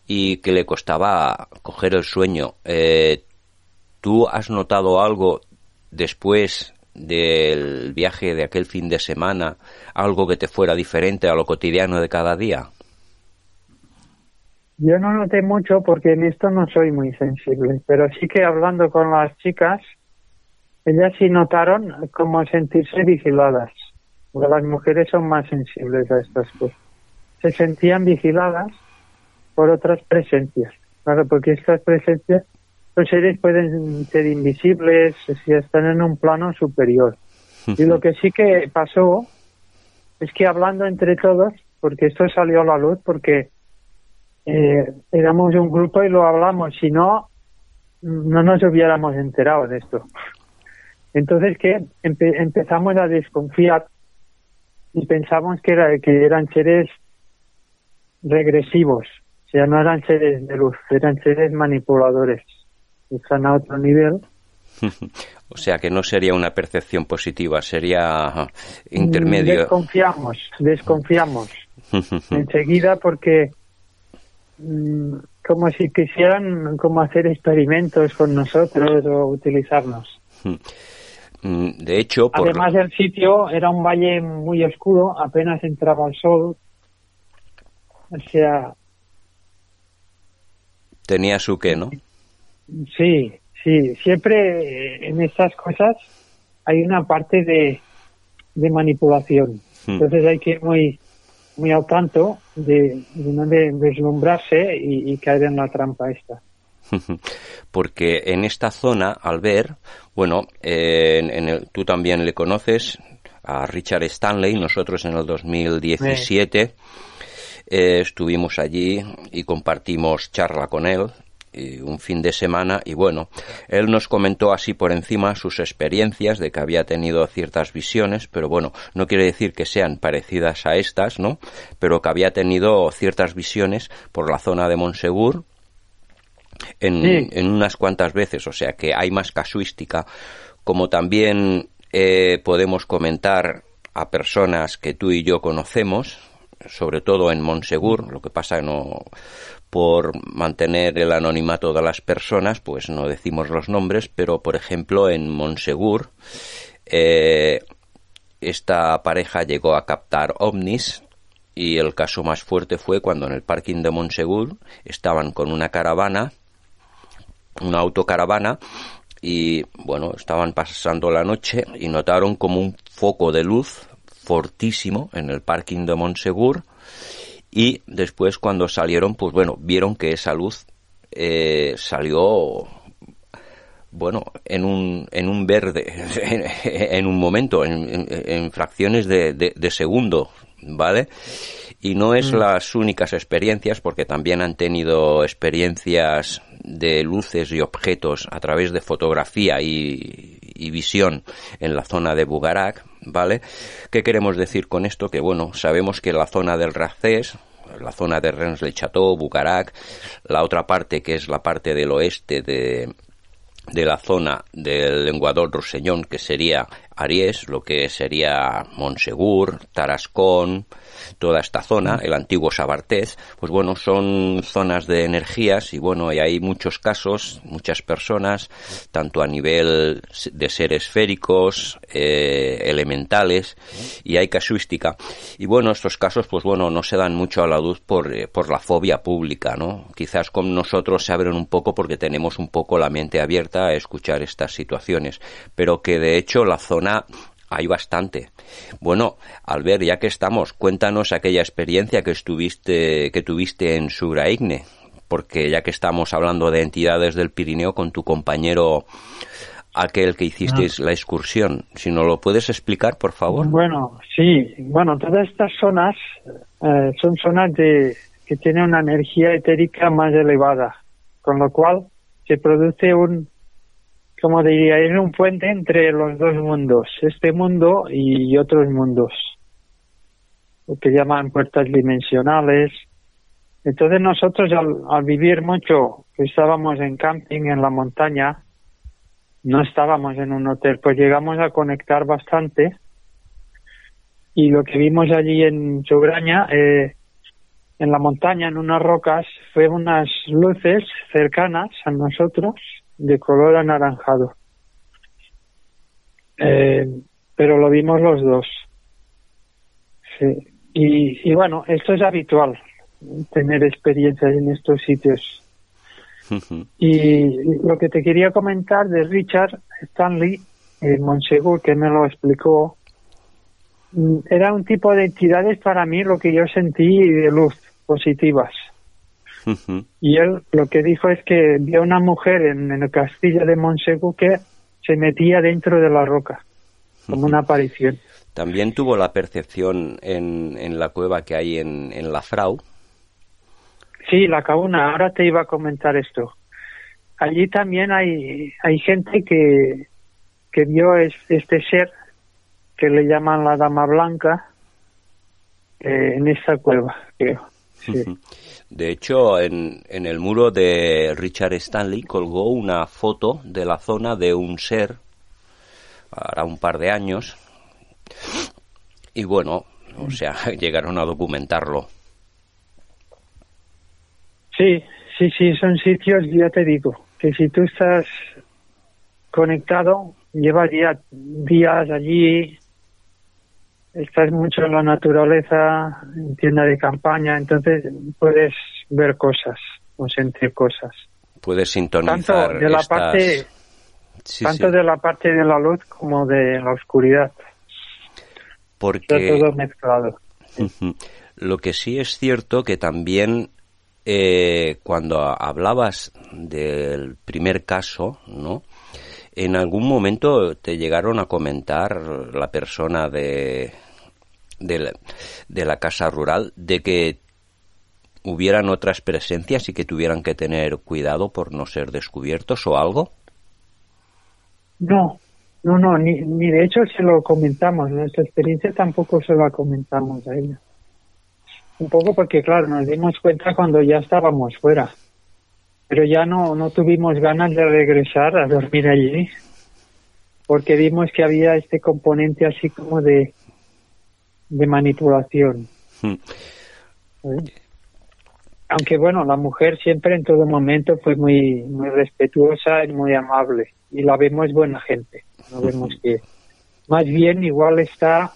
y que le costaba coger el sueño. Eh, ¿Tú has notado algo después del viaje de aquel fin de semana, algo que te fuera diferente a lo cotidiano de cada día? Yo no noté mucho porque en esto no soy muy sensible, pero sí que hablando con las chicas, ellas sí notaron como sentirse vigiladas las mujeres son más sensibles a estas cosas. Se sentían vigiladas por otras presencias, claro, porque estas presencias, los seres pueden ser invisibles si están en un plano superior. Y lo que sí que pasó es que hablando entre todos, porque esto salió a la luz, porque eh, éramos un grupo y lo hablamos, si no, no nos hubiéramos enterado de esto. Entonces que empezamos a desconfiar y pensamos que, era, que eran seres regresivos, o sea, no eran seres de luz, eran seres manipuladores, están a otro nivel. (laughs) o sea, que no sería una percepción positiva, sería intermedio. Desconfiamos, desconfiamos (laughs) enseguida porque mm, como si quisieran como hacer experimentos con nosotros o utilizarnos. (laughs) Mm, de hecho, además del sitio era un valle muy oscuro, apenas entraba el sol. O sea, tenía su qué, ¿no? Sí, sí, siempre en estas cosas hay una parte de, de manipulación. Hmm. Entonces hay que ir muy, muy al tanto de, no deslumbrarse y, y caer en la trampa esta. (laughs) Porque en esta zona, al ver, bueno, en, tú también le conoces a Richard Stanley, nosotros en el 2017 eh, estuvimos allí y compartimos charla con él un fin de semana y bueno, él nos comentó así por encima sus experiencias de que había tenido ciertas visiones, pero bueno, no quiere decir que sean parecidas a estas, ¿no? Pero que había tenido ciertas visiones por la zona de Monsegur en, en unas cuantas veces, o sea que hay más casuística, como también eh, podemos comentar a personas que tú y yo conocemos, sobre todo en Monsegur, lo que pasa no por mantener el anonimato de las personas, pues no decimos los nombres, pero por ejemplo en Monsegur eh, esta pareja llegó a captar ovnis y el caso más fuerte fue cuando en el parking de Monsegur estaban con una caravana, una autocaravana y bueno, estaban pasando la noche y notaron como un foco de luz fortísimo en el parking de Monsegur y después cuando salieron, pues bueno, vieron que esa luz eh, salió bueno, en un, en un verde, (laughs) en, un momento, en, fracciones de, de, segundo, ¿vale? Y no es mm. las únicas experiencias, porque también han tenido experiencias de luces y objetos a través de fotografía y, y visión en la zona de Bugarak, ¿vale? ¿Qué queremos decir con esto? Que bueno, sabemos que la zona del Racés, la zona de Rennes-le-Château, Bugarak, la otra parte que es la parte del oeste de, de la zona del lenguador roseñón, que sería Aries, lo que sería Monsegur, Tarascón, toda esta zona, el antiguo Sabartés, pues bueno, son zonas de energías y bueno, y hay muchos casos, muchas personas, tanto a nivel de seres esféricos, eh, elementales, y hay casuística. Y bueno, estos casos, pues bueno, no se dan mucho a la luz por, eh, por la fobia pública, ¿no? Quizás con nosotros se abren un poco porque tenemos un poco la mente abierta a escuchar estas situaciones, pero que de hecho la zona hay bastante. Bueno, Albert, ya que estamos, cuéntanos aquella experiencia que estuviste, que tuviste en Sugraigne, porque ya que estamos hablando de entidades del Pirineo con tu compañero aquel que hicisteis ah. la excursión, si no lo puedes explicar, por favor. Bueno, sí, bueno, todas estas zonas eh, son zonas de, que tienen una energía etérica más elevada, con lo cual se produce un como diría, es un puente entre los dos mundos, este mundo y otros mundos, lo que llaman puertas dimensionales. Entonces nosotros al, vivir mucho, estábamos en camping en la montaña, no estábamos en un hotel, pues llegamos a conectar bastante y lo que vimos allí en Chugraña, eh, en la montaña, en unas rocas, fue unas luces cercanas a nosotros de color anaranjado. Eh, pero lo vimos los dos. Sí. Y, y bueno, esto es habitual, tener experiencias en estos sitios. y lo que te quería comentar de Richard Stanley, en Monsegur, que me lo explicó, mm, era un tipo de entidades para mí lo que yo sentí de luz positivas. Y él lo que dijo es que vio una mujer en, el castillo de Monsegur que se metía dentro de la roca, como una aparición. También tuvo la percepción en, en la cueva que hay en, en la Frau. Sí, la Cabuna, ahora te iba a comentar esto. Allí también hay, hay gente que, que vio este ser que le llaman la Dama Blanca eh, en esta cueva, creo. Sí. De hecho, en, en el muro de Richard Stanley colgó una foto de la zona de un ser, para un par de años, y bueno, o sea, (laughs) llegaron a documentarlo. Sí, sí, sí, son sitios, ya te digo, que si tú estás conectado, llevas días allí, estás mucho en la naturaleza, en tienda de campaña, entonces puedes ver cosas o sentir cosas. Puedes sintonizar tanto de la parte tanto de la parte de la luz como de la oscuridad. Porque todo mezclado. Lo que sí es cierto que también eh, cuando hablabas del primer caso, ¿no? En algún momento te llegaron a comentar la persona de, de la, casa rural de que hubieran otras presencias y que tuvieran que tener cuidado por no ser descubiertos o algo? No, no, no, ni, ni de hecho se lo comentamos. Nuestra experiencia tampoco se la comentamos a ella. Un poco porque, claro, nos dimos cuenta cuando ya estábamos fuera. Pero ya no, no tuvimos ganas de regresar a dormir allí. Porque vimos que había este componente así como de, de manipulación. Hmm. ¿Eh? Aunque bueno, la mujer siempre en todo momento fue muy, muy respetuosa y muy amable. Y la vemos buena gente. No vemos que, más bien igual está,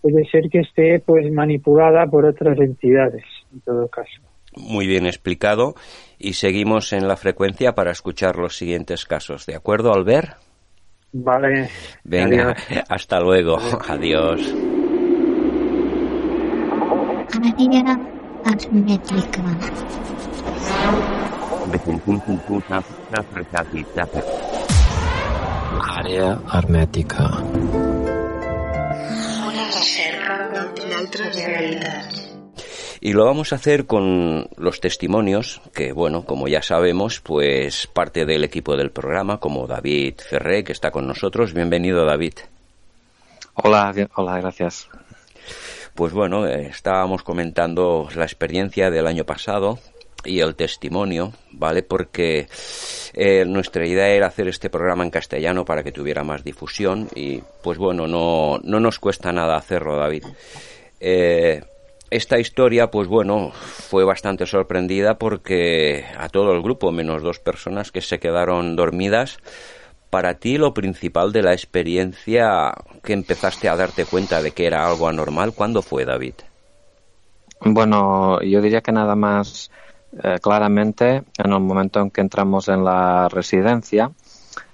puede ser que esté pues manipulada por otras entidades, en todo caso. Muy bien explicado. Y seguimos en la frecuencia para escuchar los siguientes casos. ¿De acuerdo, Albert? Vale. Venga, Adiós. (laughs) hasta luego. Adiós. Área hermètica. Una reserva realitat. Y lo vamos a hacer con los testimonios que, bueno, como ya sabemos, pues parte del equipo del programa, como David Ferré, que está con nosotros. Bienvenido, David. Hola, hola, gracias. Pues bueno, eh, estábamos comentando la experiencia del año pasado y el testimonio, ¿vale? Porque eh, nuestra idea era hacer este programa en castellano para que tuviera más difusión y pues bueno, no, no nos cuesta nada hacerlo, David. Eh, esta historia, pues bueno, fue bastante sorprendida porque a todo el grupo, menos dos personas que se quedaron dormidas, para ti lo principal de la experiencia que empezaste a darte cuenta de que era algo anormal, ¿cuándo fue, David? Bueno, yo diría que nada más eh, claramente en el momento en que entramos en la residencia,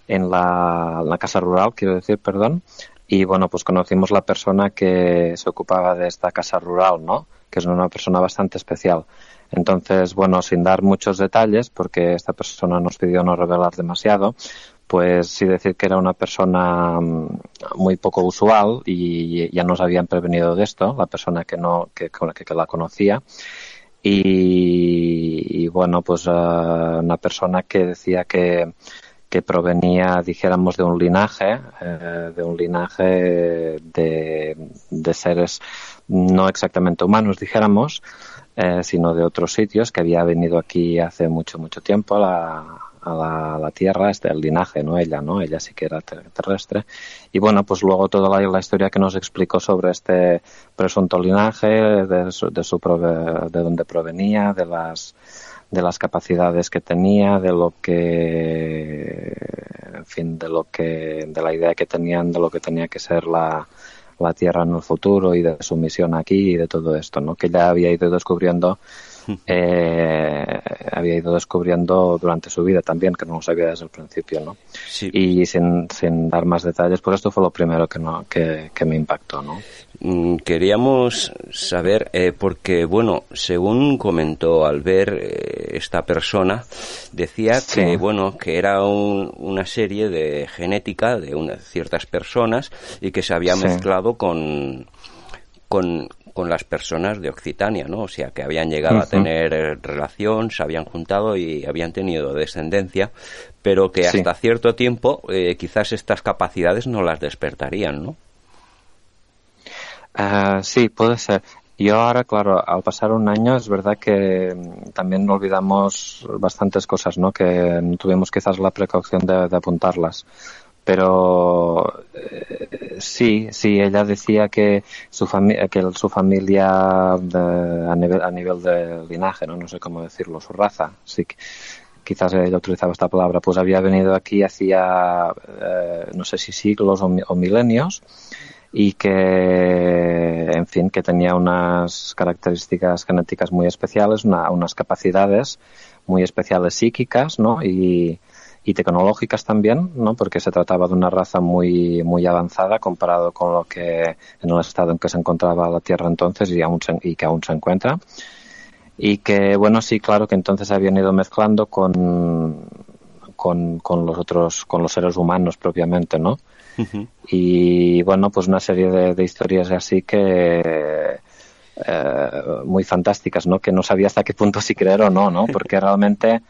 en la, la casa rural, quiero decir, perdón, y bueno, pues conocimos la persona que se ocupaba de esta casa rural, ¿no? Que es una persona bastante especial. Entonces, bueno, sin dar muchos detalles, porque esta persona nos pidió no revelar demasiado, pues sí decir que era una persona mm, muy poco usual y ya nos habían prevenido de esto, la persona que no, que, que, que la conocía. Y, bueno, pues uh, una persona que decía que, que provenía, dijéramos, de un linaje, eh, de un linaje de, de, seres no exactamente humanos, dijéramos, eh, sino de otros sitios, que había venido aquí hace mucho, mucho tiempo a la, a la, a la Tierra, este el linaje, no ella, no ella sí que era terrestre. Y bueno, pues luego toda la, la historia que nos explicó sobre este presunto linaje, de, su, de, su prove, de dónde provenía, de las de las capacidades que tenía, de lo que, en fin, de lo que, de la idea que tenían de lo que tenía que ser la, la Tierra en el futuro y de su misión aquí y de todo esto, ¿no? Que ya había ido descubriendo, eh, había ido descubriendo durante su vida también, que no lo sabía desde el principio, ¿no? Sí. Y sin, sin dar más detalles, pues esto fue lo primero que, no, que, que me impactó, ¿no? Mm, Queríamos saber, eh, porque, bueno, según comentó al ver eh, esta persona, decía Sí. que, bueno, que era un- una serie de genética de una- ciertas personas y que se había Sí. mezclado con, con, con las personas de Occitania, ¿no? O sea, que habían llegado a tener eh, relación, se habían juntado y habían tenido descendencia, pero que Sí. hasta cierto tiempo eh, quizás estas capacidades no las despertarían, ¿no? Uh, sí, puede ser. Yo ahora, claro, al pasar un año es verdad que mm, también olvidamos bastantes cosas, ¿no? Que no tuvimos quizás la precaución de, de apuntarlas. Pero eh, sí, sí, ella decía que su, fami que su familia a, nivel, a nivel de linaje, ¿no? no sé cómo decirlo, su raza, sí, que- quizás ella utilizaba esta palabra, pues había venido aquí hacía, eh, no sé si siglos o, o milenios, y que, en fin, que tenía unas características genéticas muy especiales, una- unas capacidades muy especiales psíquicas, ¿no? Y, y tecnológicas también, ¿no? Porque se trataba de una raza muy, muy avanzada comparado con lo que en el estado en que se encontraba la Tierra entonces y, aún se- y que aún se encuentra. Y que, bueno, sí, claro que entonces habían ido mezclando con, con, con los otros, con los seres humanos propiamente, ¿no? y bueno pues una serie de, de historias así que eh, muy fantásticas, ¿no? Que no sabía hasta qué punto si creer o no, ¿no? Porque realmente,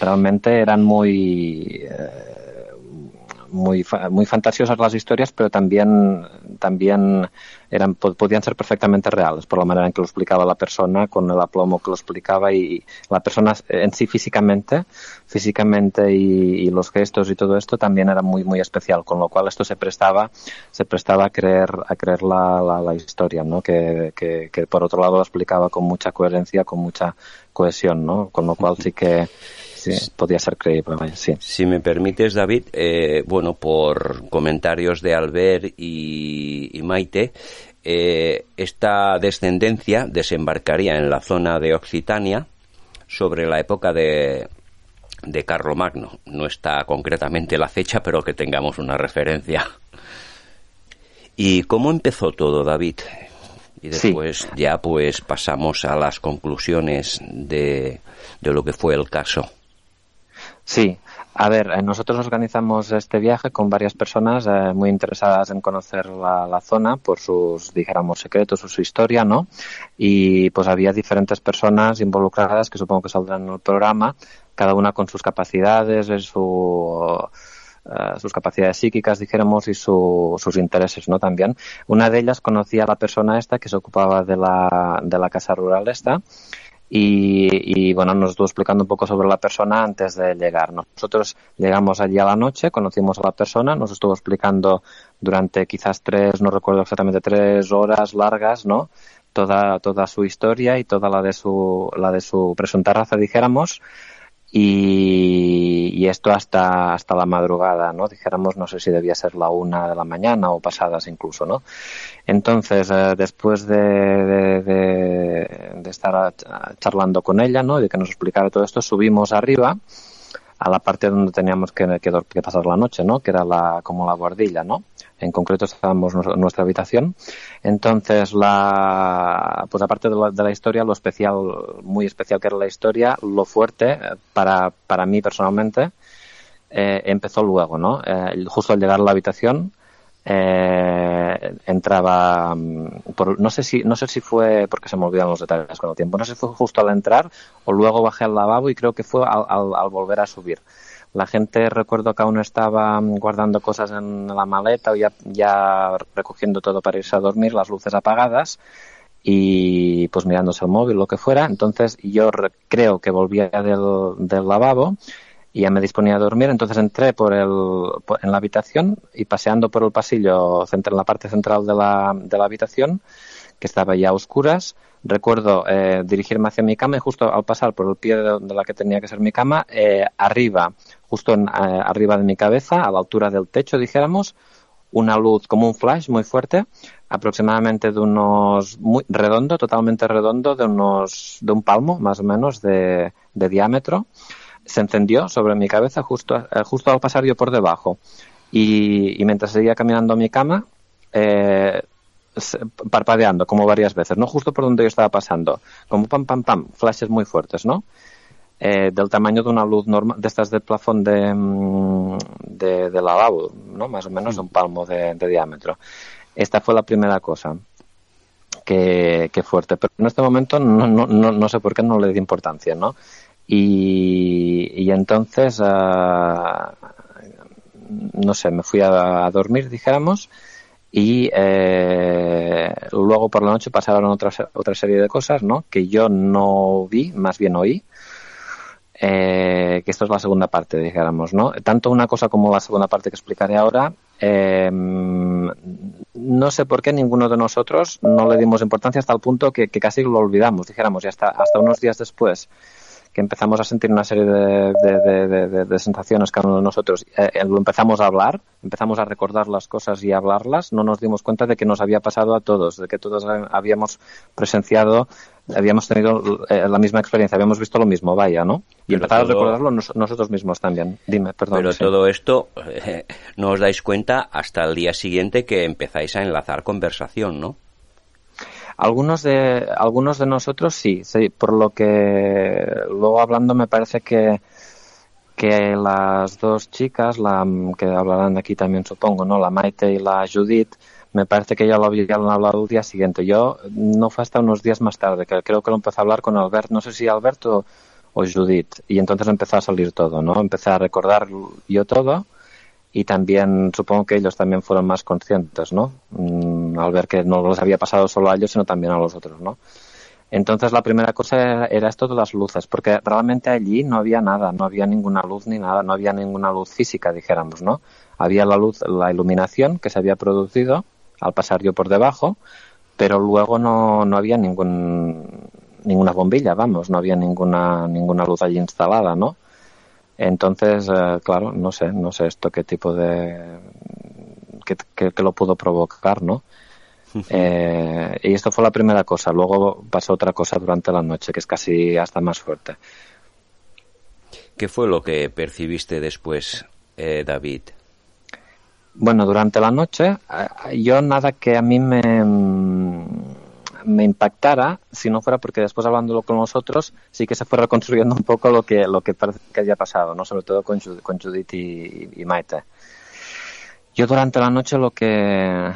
realmente eran muy, eh, muy, muy fantasiosas las historias, pero también, también eran, podían ser perfectamente reales por la manera en que lo explicaba la persona, con el aplomo que lo explicaba y la persona en sí físicamente, físicamente y, los gestos y todo esto también era muy, muy especial, con lo cual esto se prestaba, se prestaba a creer, a creer la, la, la historia, ¿no? Que, que, que por otro lado lo explicaba con mucha coherencia, con mucha cohesión, ¿no? Con lo cual sí que sí, podía ser creíble. Sí. Si me permites, David, eh, bueno, por comentarios de Albert y, Maite, eh, esta descendencia desembarcaría en la zona de Occitania sobre la época de, de Carlomagno. No está concretamente la fecha, pero que tengamos una referencia. ¿Y cómo empezó todo, David? Y después ya pues pasamos a las conclusiones de, de lo que fue el caso. Sí, a ver, eh, nosotros organizamos este viaje con varias personas eh, muy interesadas en conocer la, zona por sus, dijéramos, secretos o su historia, ¿no? Y pues había diferentes personas involucradas que supongo que saldrán en el programa, cada una con sus capacidades, su, eh, sus capacidades psíquicas, dijéramos, y sus intereses, ¿no? También. Una de ellas conocía a la persona esta que se ocupaba de la, de la casa rural esta y, bueno, nos estuvo explicando un poco sobre la persona antes de llegar. Nosotros llegamos allí a la noche, conocimos a la persona, nos estuvo explicando durante quizás tres, no recuerdo exactamente, tres horas largas, ¿no? Toda, toda su historia y toda la de su, la de su presunta raza, dijéramos y, esto hasta, hasta la madrugada, ¿no? Dijéramos, no sé si debía ser la una de la mañana o pasadas incluso, ¿no? Entonces, eh, después de, de, estar charlando con ella, ¿no? De que nos explicara todo esto, subimos arriba a la parte donde teníamos que, que, pasar la noche, ¿no? Que era la, como la guardilla, ¿no? En concreto estábamos en nuestra habitación. Entonces, la, pues aparte de la, de la, historia, lo especial, muy especial que era la historia, lo fuerte eh, para, para mí personalmente, eh, empezó luego, ¿no? Eh, justo al llegar a la habitación, eh, entraba mm, por, no sé si no sé si fue porque se me olvidan los detalles con el tiempo no sé si fue justo al entrar o luego bajé al lavabo y creo que fue al, al, volver a subir la gente recuerdo que aún estaba mm, guardando cosas en la maleta o ya, ya recogiendo todo para irse a dormir las luces apagadas y pues mirándose el móvil lo que fuera. Entonces yo creo que volvía del, del lavabo y ya me disponía a dormir, entonces entré por el, en la habitación y paseando por el pasillo, en la parte central de la, de la habitación, que estaba ya a oscuras, recuerdo eh, dirigirme hacia mi cama y justo al pasar por el pie de, la que tenía que ser mi cama, eh, arriba, justo en, eh, arriba de mi cabeza, a la altura del techo, dijéramos, una luz como un flash muy fuerte, aproximadamente de unos, muy redondo, totalmente redondo, de unos, de un palmo más o menos de, de diámetro se encendió sobre mi cabeza justo, eh, justo al pasar yo por debajo. Y, mientras seguía caminando a mi cama, eh, parpadeando como varias veces, ¿no? Justo por donde yo estaba pasando. Como pam, pam, pam, flashes muy fuertes, ¿no? Eh, del tamaño de una luz normal, de estas de plafón de, de, de, lavabo, ¿no? Más o menos de un palmo de, diámetro. Esta fue la primera cosa. Que, fuerte. Pero en este momento no, no, no, sé por qué no le di importancia, ¿no? Y, entonces, ah, no sé, me fui a, dormir, dijéramos, y eh, luego por la noche pasaron otra, otra serie de cosas, ¿no? Que yo no vi, más bien oí. Eh, que esto es la segunda parte, dijéramos, ¿no? Tanto una cosa como la segunda parte que explicaré ahora, eh, no sé por qué ninguno de nosotros no le dimos importancia hasta el punto que, casi lo olvidamos, dijéramos, y hasta, hasta unos días después que empezamos a sentir una serie de, sensaciones cada uno de nosotros, eh, eh, lo empezamos a hablar, empezamos a recordar las cosas y a hablarlas, no nos dimos cuenta de que nos había pasado a todos, de que todos habíamos presenciado, habíamos tenido eh, la misma experiencia, habíamos visto lo mismo, vaya, ¿no? Y empezar a recordarlo nosotros mismos también. Dime, perdón. Pero todo esto no os dais cuenta hasta el día siguiente que empezáis a enlazar conversación, ¿no? Algunos de, algunos de nosotros sí, sí, por lo que luego hablando me parece que, que las dos chicas, la que hablarán aquí también supongo, ¿no? La Maite y la Judith, me parece que ya lo habían hablado el día siguiente. Yo no fue hasta unos días más tarde, que creo que lo empecé a hablar con Albert, no sé si Alberto o Judith, y entonces empezó a salir todo, ¿no? Empecé a recordar yo todo y también supongo que ellos también fueron más conscientes, ¿no? Mm, al ver que no les había pasado solo a ellos, sino también a los otros, ¿no? Entonces la primera cosa era, esto de las luces, porque realmente allí no había nada, no había ninguna luz ni nada, no había ninguna luz física, dijéramos, ¿no? Había la luz, la iluminación que se había producido al pasar yo por debajo, pero luego no, no había ningún, ninguna bombilla, vamos, no había ninguna, ninguna luz allí instalada, ¿no? Entonces, eh, claro, no sé, no sé esto qué tipo de, que, que lo pudo provocar, ¿no? Eh, y esto fue la primera cosa. Luego pasó otra cosa durante la noche, que es casi hasta más fuerte. ¿Qué fue lo que percibiste después, eh, David? Bueno, durante la noche, yo nada que a mí me, me impactara, si no fuera porque después hablándolo con nosotros, sí que se fue reconstruyendo un poco lo que, lo que parece que había pasado, ¿no? Sobre todo con Judith y Maite. Yo durante la noche lo que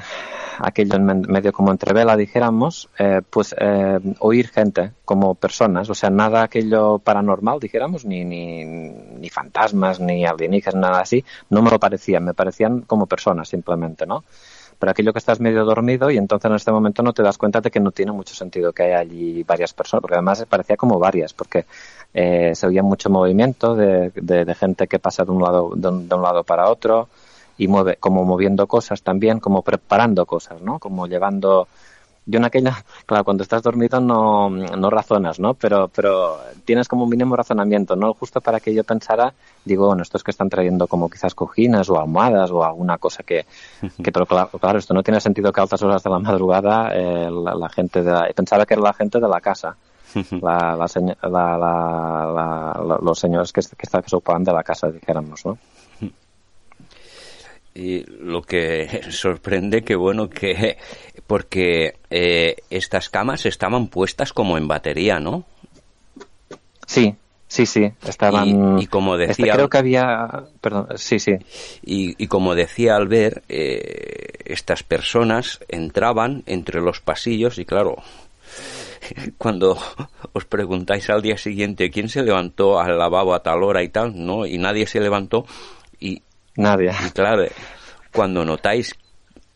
aquello en medio como entrevela, dijéramos, eh, pues eh, oír gente como personas, o sea, nada aquello paranormal, dijéramos, ni, ni, ni fantasmas, ni alienígenas, nada así, no me lo parecían, me parecían como personas simplemente, ¿no? Pero aquello que estás medio dormido y entonces en este momento no te das cuenta de que no tiene mucho sentido que haya allí varias personas, porque además parecía como varias, porque eh, se oía mucho movimiento de, de, gente que pasa de un lado, de un lado para otro, y mueve, como moviendo cosas también, como preparando cosas, ¿no? Como llevando... Yo en aquella, (laughs) claro, cuando estás dormido no, no razonas, ¿no? Pero, pero tienes como un mínimo razonamiento, ¿no? Justo para que yo pensara, digo, bueno, estos que están trayendo como quizás cojines o almohadas o alguna cosa que, que pero claro, claro, esto no tiene sentido que a altas horas de la madrugada eh, la, gente de la, pensaba que era la gente de la casa. La, la, la, los señores que, que, que se ocupaban de la casa, dijéramos, ¿no? Y lo que (laughs) sorprende que bueno que (laughs) porque eh, estas camas estaban puestas como en batería no sí sí sí estaban y, como este, decía creo que había perdón sí sí. Y, y como decía Albert eh, estas personas entraban entre los pasillos y claro (laughs) cuando os preguntáis al día siguiente quién se levantó al lavabo a tal hora y tal no y nadie se levantó y Nadie. Y claro, cuando notáis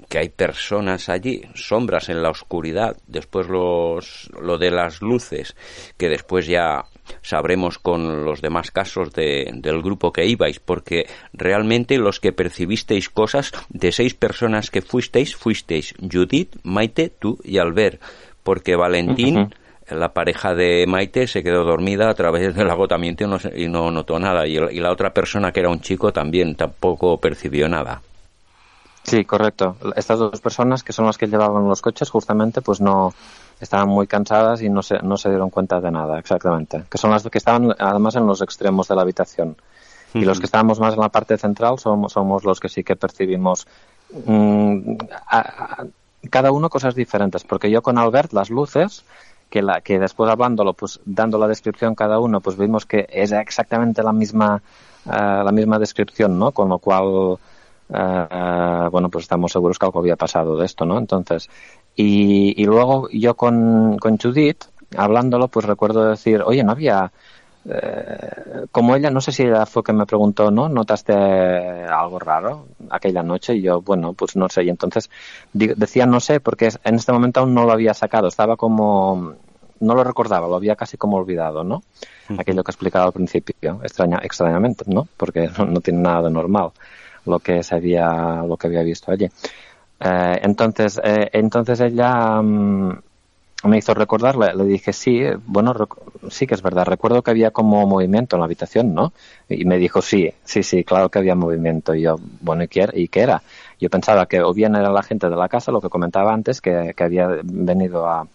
que hay personas allí, sombras en la oscuridad, después los, lo de las luces, que después ya sabremos con los demás casos de, del grupo que ibais, porque realmente los que percibisteis cosas, de seis personas que fuisteis, fuisteis Judith, Maite, tú y Albert, porque Valentín, la pareja de Maite, se quedó dormida a través del agotamiento y no, y no notó nada, y la otra persona que era un chico también tampoco percibió nada. Sí, correcto. Estas dos personas, que son las que llevaban los coches, justamente, pues no estaban muy cansadas y no se, no se dieron cuenta de nada, exactamente. Que son las que estaban además en los extremos de la habitación. Y los que estábamos más en la parte central somos, somos los que sí que percibimos mm, cada uno cosas diferentes. Porque yo con Albert, las luces, que, la, que después hablándolo, pues dando la descripción cada uno, pues vimos que es exactamente la misma, uh, la misma descripción, ¿no? Con lo cual uh, bueno, pues estamos seguros que algo había pasado de esto, ¿no? Entonces, y, y luego yo con, con Judith, hablándolo, pues recuerdo decir, oye, no había, eh, como ella, no sé si ella fue que me preguntó, ¿no? ¿Notaste algo raro aquella noche? Y yo, bueno, pues no sé. Y entonces decía no sé, porque en este momento aún no lo había sacado. Estaba como, no lo recordaba, lo había casi como olvidado, ¿no? Aquello que explicaba al principio, extraña, extrañamente, ¿no? Porque no, (laughs) no tiene nada de normal lo que se había, lo que había visto allí. Eh, entonces, eh, entonces ella mm, me hizo recordar, le, dije, sí, bueno, sí que es verdad, recuerdo que había como movimiento en la habitación, ¿no? Y me dijo, sí, sí, sí, claro que había movimiento. Y yo, bueno, ¿y qué, ¿y qué era? Yo pensaba que o bien era la gente de la casa, lo que comentaba antes, que, que había venido a,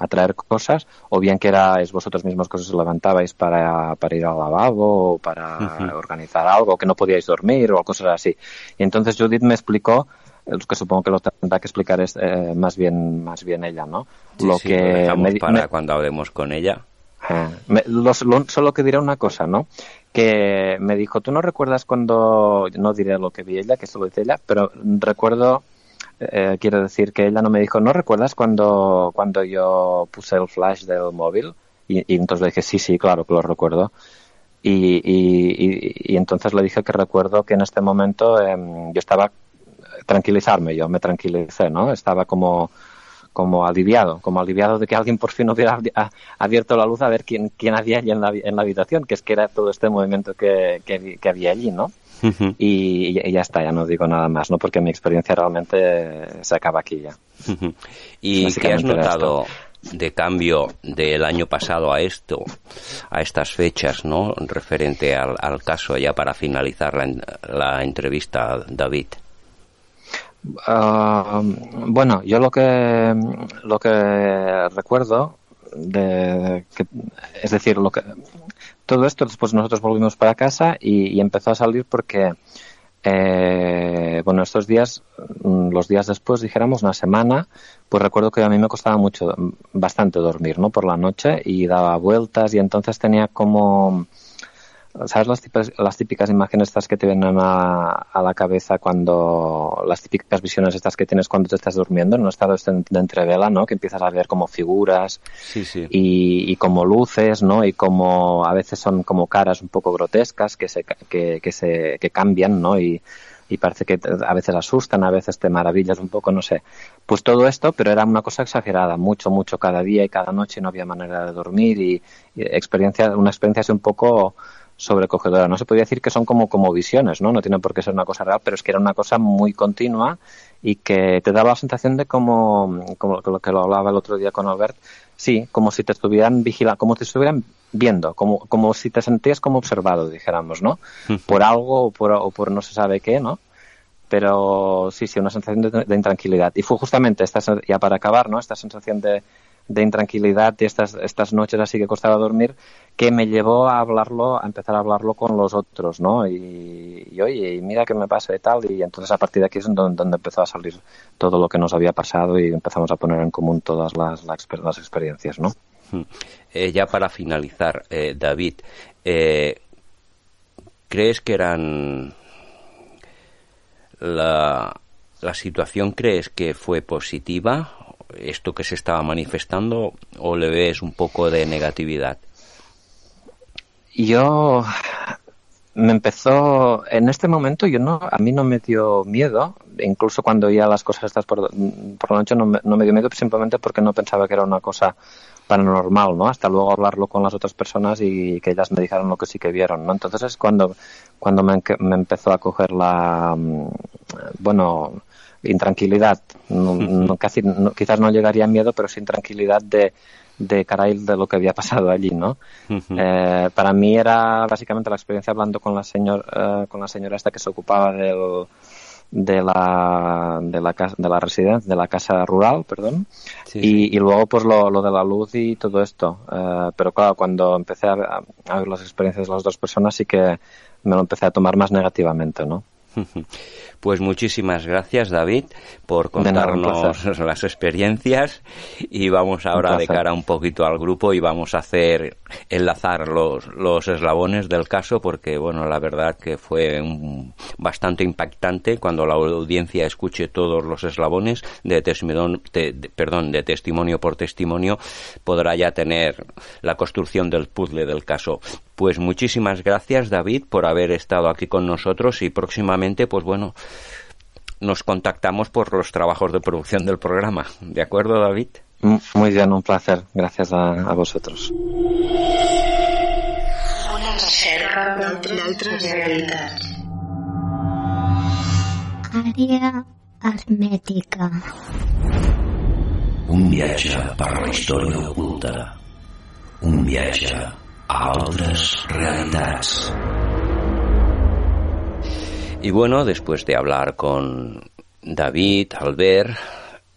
a traer cosas, o bien que erais vosotros mismos que os levantabais para, para ir al lavabo o para organizar algo, que no podíais dormir o cosas así. Y entonces Judith me explicó que supongo que lo tendrá que explicar es eh, más bien más bien ella, ¿no? lo que para cuando hablemos con ella. Eh, solo que diré una cosa, ¿no? Que me dijo, ¿tú no recuerdas cuando, no diré lo que vi ella, que solo dice ella, pero recuerdo eh, quiero decir que ella no me dijo, ¿no recuerdas cuando, cuando yo puse el flash del móvil? Y, entonces le dije, sí, sí, claro que lo recuerdo. Y, y, entonces le dije que recuerdo que en este momento em, yo estaba tranquilizarme, yo me tranquilicé, ¿no? Estaba como como aliviado, como aliviado de que alguien por fin hubiera abierto la luz a ver quién, quién había allí en la, en la habitación, que es que era todo este movimiento que, que, había allí, ¿no? y, ya está, ya no digo nada más, ¿no? Porque mi experiencia realmente se acaba aquí ya. ¿Y qué has notado de cambio del año pasado a esto, a estas fechas, ¿no? Referente al, al caso, ya para finalizar la, la entrevista, David. Ah, bueno, yo lo que lo que recuerdo de que, es decir, lo que todo esto después nosotros volvimos para casa y, empezó a salir porque eh, bueno estos días los días después dijéramos una semana pues recuerdo que a mí me costaba mucho bastante dormir no por la noche y daba vueltas y entonces tenía como ¿Sabes las típicas, las típicas imágenes estas que te vienen a, la cabeza cuando, las típicas visiones estas que tienes cuando te estás durmiendo en un estado de entrevela, ¿no? Que empiezas a ver como figuras Y, como luces, ¿no? Y como a veces son como caras un poco grotescas que se, que, que se, que cambian, ¿no? Y, y parece que a veces asustan, a veces te maravillas un poco, no sé. Pues todo esto, pero era una cosa exagerada, mucho, mucho cada día y cada noche, no había manera de dormir y, y experiencia, una experiencia así un poco sobrecogedora. No se podía decir que son como, como visiones, ¿no? No tiene por qué ser una cosa real, pero es que era una cosa muy continua y que te daba la sensación de como, como lo que lo hablaba el otro día con Albert, sí, como si te estuvieran vigilando, como si te estuvieran viendo, como, como si te sentías como observado, dijéramos, ¿no? Por algo o por, o por no se sabe qué, ¿no? Pero sí, sí, una sensación de, de intranquilidad. Y fue justamente esta, ya para acabar, ¿no? Esta sensación de, de intranquilidad y estas, estas noches así que costaba dormir, que me llevó a hablarlo, a empezar a hablarlo con los otros, ¿no? Y, oye, y mira qué me pasa y tal, y entonces a partir de aquí es donde, empezó a salir todo lo que nos había pasado y empezamos a poner en común todas las, las, experiencias, ¿no? Hmm. Eh, ya para finalizar, eh, David, eh, ¿crees que eran la, la situación crees que fue positiva esto que se estaba manifestando o le ves un poco de negatividad? Yo me empezó en este momento yo no a mí no me dio miedo incluso cuando ya las cosas estas por, por la noche no me, no me dio miedo simplemente porque no pensaba que era una cosa paranormal no hasta luego hablarlo con las otras personas y que ellas me dijeron lo que sí que vieron no entonces es cuando cuando me, me empezó a coger la mm, bueno intranquilidad. No, casi, quizás no llegaría a miedo, pero sin tranquilidad de, de caray de lo que había pasado allí, ¿no? Eh, para mí era básicamente la experiencia hablando con la señor, eh, con la señora esta que se ocupaba del, de la de la de la residencia de la casa rural perdón. Y, y, luego pues lo, lo, de la luz y todo esto. Eh, pero claro cuando empecé a, a, ver las experiencias de las dos personas sí que me lo empecé a tomar más negativamente no Pues muchísimas gracias, David, por contarnos (laughs) las experiencias. Y vamos ahora de cara un poquito al grupo y vamos a hacer enlazar los, los eslabones del caso porque, bueno, la verdad que fue bastante impactante cuando la audiencia escuche todos los eslabones de, testimonio, perdón, de testimonio por testimonio podrá ya tener la construcción del puzzle del caso. Pues muchísimas gracias, David, por haber estado aquí con nosotros y próximamente, pues bueno, nos contactamos por los trabajos de producción del programa. ¿De acuerdo, David? Muy bien, un placer. Gracias a, a vosotros. Una reserva d'altres realitats. Àrea hermètica. Un viatge per la història oculta. Un viatge a otras realidades. Y bueno, después de hablar con David, Albert,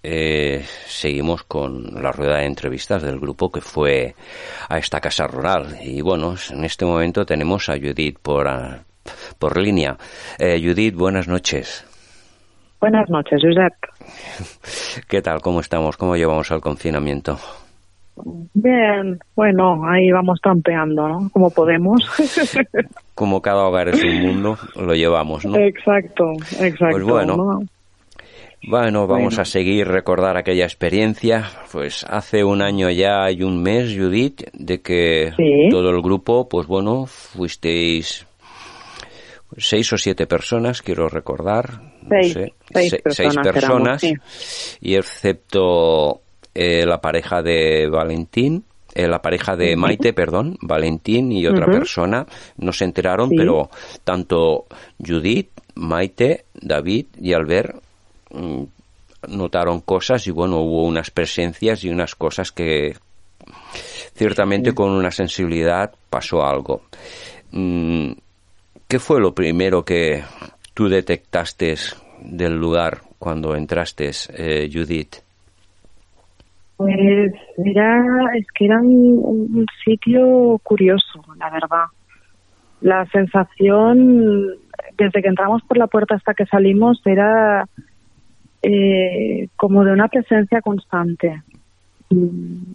eh, seguimos con la rueda de entrevistas del grupo que fue a esta casa rural. Y bueno, en este momento tenemos a Judith por, ah, por línea. Eh, Judith, buenas noches. Buenas noches, Josep. (laughs) ¿Qué tal? ¿Cómo estamos? ¿Cómo llevamos al confinamiento? Bien, bueno, ahí vamos trampeando, ¿no? Como podemos. (laughs) Como cada hogar es un mundo, lo llevamos, ¿no? Exacto, exacto. Pues bueno, Bueno, vamos a seguir recordar aquella experiencia. Pues hace un año ya y un mes, Judith, de que Sí. todo el grupo, pues bueno, fuisteis seis o siete personas, quiero recordar. no Seis, sé, seis se- personas personas, éramos, y excepto eh, la pareja de Valentín, eh, la pareja de Maite, perdón, Valentín y otra persona, no se enteraron, Sí. pero tanto Judith, Maite, David y Albert mm, notaron cosas y bueno, hubo unas presencias y unas cosas que ciertamente con una sensibilidad pasó algo. Mm, ¿Qué fue lo primero que tú detectaste del lugar cuando entraste, eh, Judith? Pues era, es que era un, sitio curioso, la verdad. La sensación, desde que entramos por la puerta hasta que salimos, era eh, como de una presencia constante.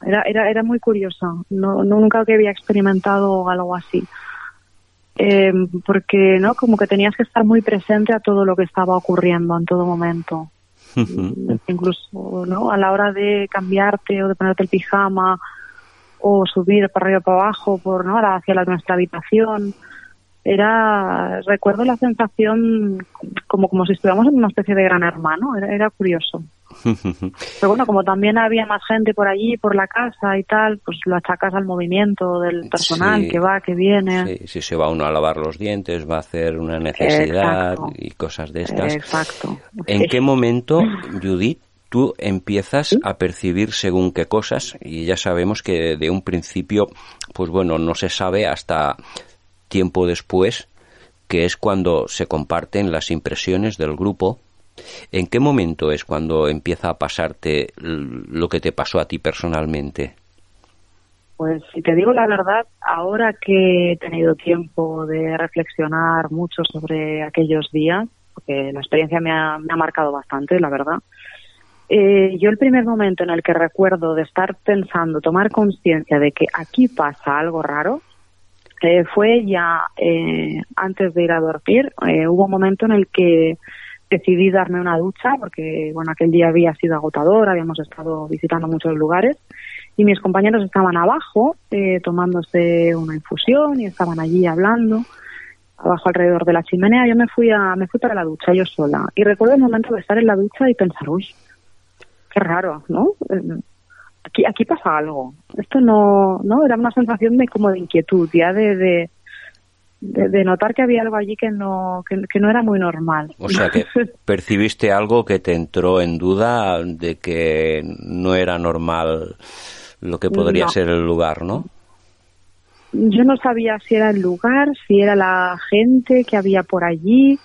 Era, era, era muy curiosa. No, no- nunca había experimentado algo así. Eh, porque, ¿no? Como que tenías que estar muy presente a todo lo que estaba ocurriendo en todo momento incluso no a la hora de cambiarte o de ponerte el pijama o subir para arriba o para abajo por no hacia la, nuestra habitación era recuerdo la sensación como como si estuviéramos en una especie de gran hermano era, era curioso pero bueno como también había más gente por allí por la casa y tal pues lo achacas al movimiento del personal Sí. que va que viene Sí, si se va uno a lavar los dientes, va a hacer una necesidad Exacto. y cosas de estas. exacto ¿En qué momento, (laughs) Judith, tú empiezas a percibir según qué cosas? Y ya sabemos que de un principio, pues bueno, no se sabe hasta tiempo después, que es cuando se comparten las impresiones del grupo. ¿En qué momento es cuando empieza a pasarte lo que te pasó a ti personalmente? Pues si te digo la verdad, ahora que he tenido tiempo de reflexionar mucho sobre aquellos días, porque la experiencia me ha, me ha marcado bastante, la verdad, eh, yo el primer momento en el que recuerdo de estar pensando, tomar conciencia de que aquí pasa algo raro, eh, fue ya eh, antes de ir a dormir. Eh, hubo un momento en el que decidí darme una ducha porque, bueno, aquel día había sido agotador, habíamos estado visitando muchos lugares y mis compañeros estaban abajo eh, tomándose una infusión y estaban allí hablando abajo alrededor de la chimenea. Yo me fui a me fui para la ducha yo sola y recuerdo el momento de estar en la ducha y pensar, uy, qué raro, ¿no? Eh, Aquí, aquí pasa algo. Esto no, no, era una sensación de como de inquietud, ya de, de, de, de notar que había algo allí que no, que, que no era muy normal. O sea que (laughs) percibiste algo que te entró en duda de que no era normal lo que podría No. ser el lugar, ¿no? yo no sabía si era el lugar, si era la gente que había por allí,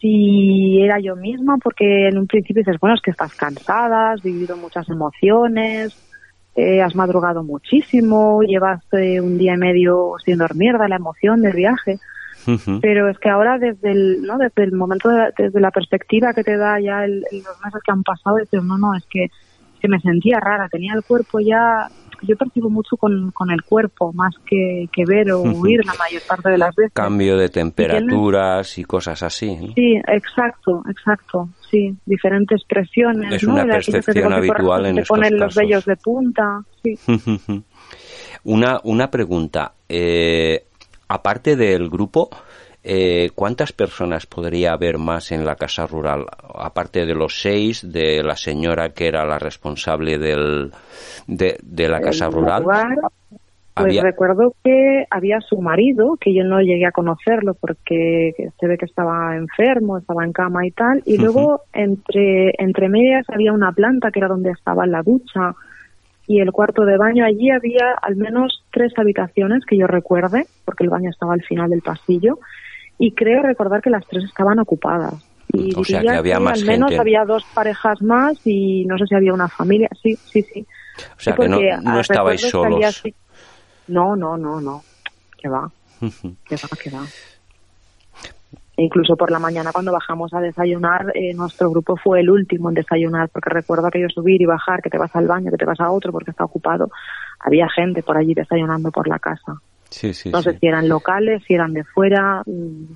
si era yo misma, porque en un principio dices, bueno, es que estás cansada, has vivido muchas emociones, eh, has madrugado muchísimo, llevas eh, un día y medio sin dormir de la emoción del viaje. Pero es que ahora desde el, ¿no? desde el momento, de- desde la perspectiva que te da ya el- los meses que han pasado, dices, no, no, es que, que me sentía rara, tenía el cuerpo ya, yo percibo mucho con, con el cuerpo, más que, que ver o oír la mayor parte de las veces. Cambio de temperaturas y cosas así. ¿no? Sí, exacto, exacto, sí, diferentes presiones. Es ¿no? una que percepción por habitual en estos ponen los vellos de punta, sí. (laughs) una, una pregunta. eh, aparte del grupo, eh, ¿cuántas personas podría haber más en la casa rural? Aparte de los seis, de la señora que era la responsable del, de, de la casa rural. lugar, Pues Había- recuerdo que había su marido, que yo no llegué a conocerlo porque se ve que estaba enfermo, estaba en cama y tal, y luego entre, entre medias había una planta que era donde estaba la ducha y el cuarto de baño. Allí había al menos tres habitaciones que yo recuerde, porque el baño estaba al final del pasillo, y creo recordar que las tres estaban ocupadas. Y O sea, que había más al menos gente. había dos parejas más y no sé si había una familia. Sí, sí, sí. O sea, Sí, que no, no estabais solos. No, no, no, no. Que va, (laughs) que va, que va. E incluso por la mañana cuando bajamos a desayunar, eh, nuestro grupo fue el último en desayunar, porque recuerdo aquello subir y bajar, que te vas al baño, que te vas a otro porque está ocupado. Había gente por allí desayunando por la casa. Sí, sí, no sí. sé si eran locales, si eran de fuera, mm,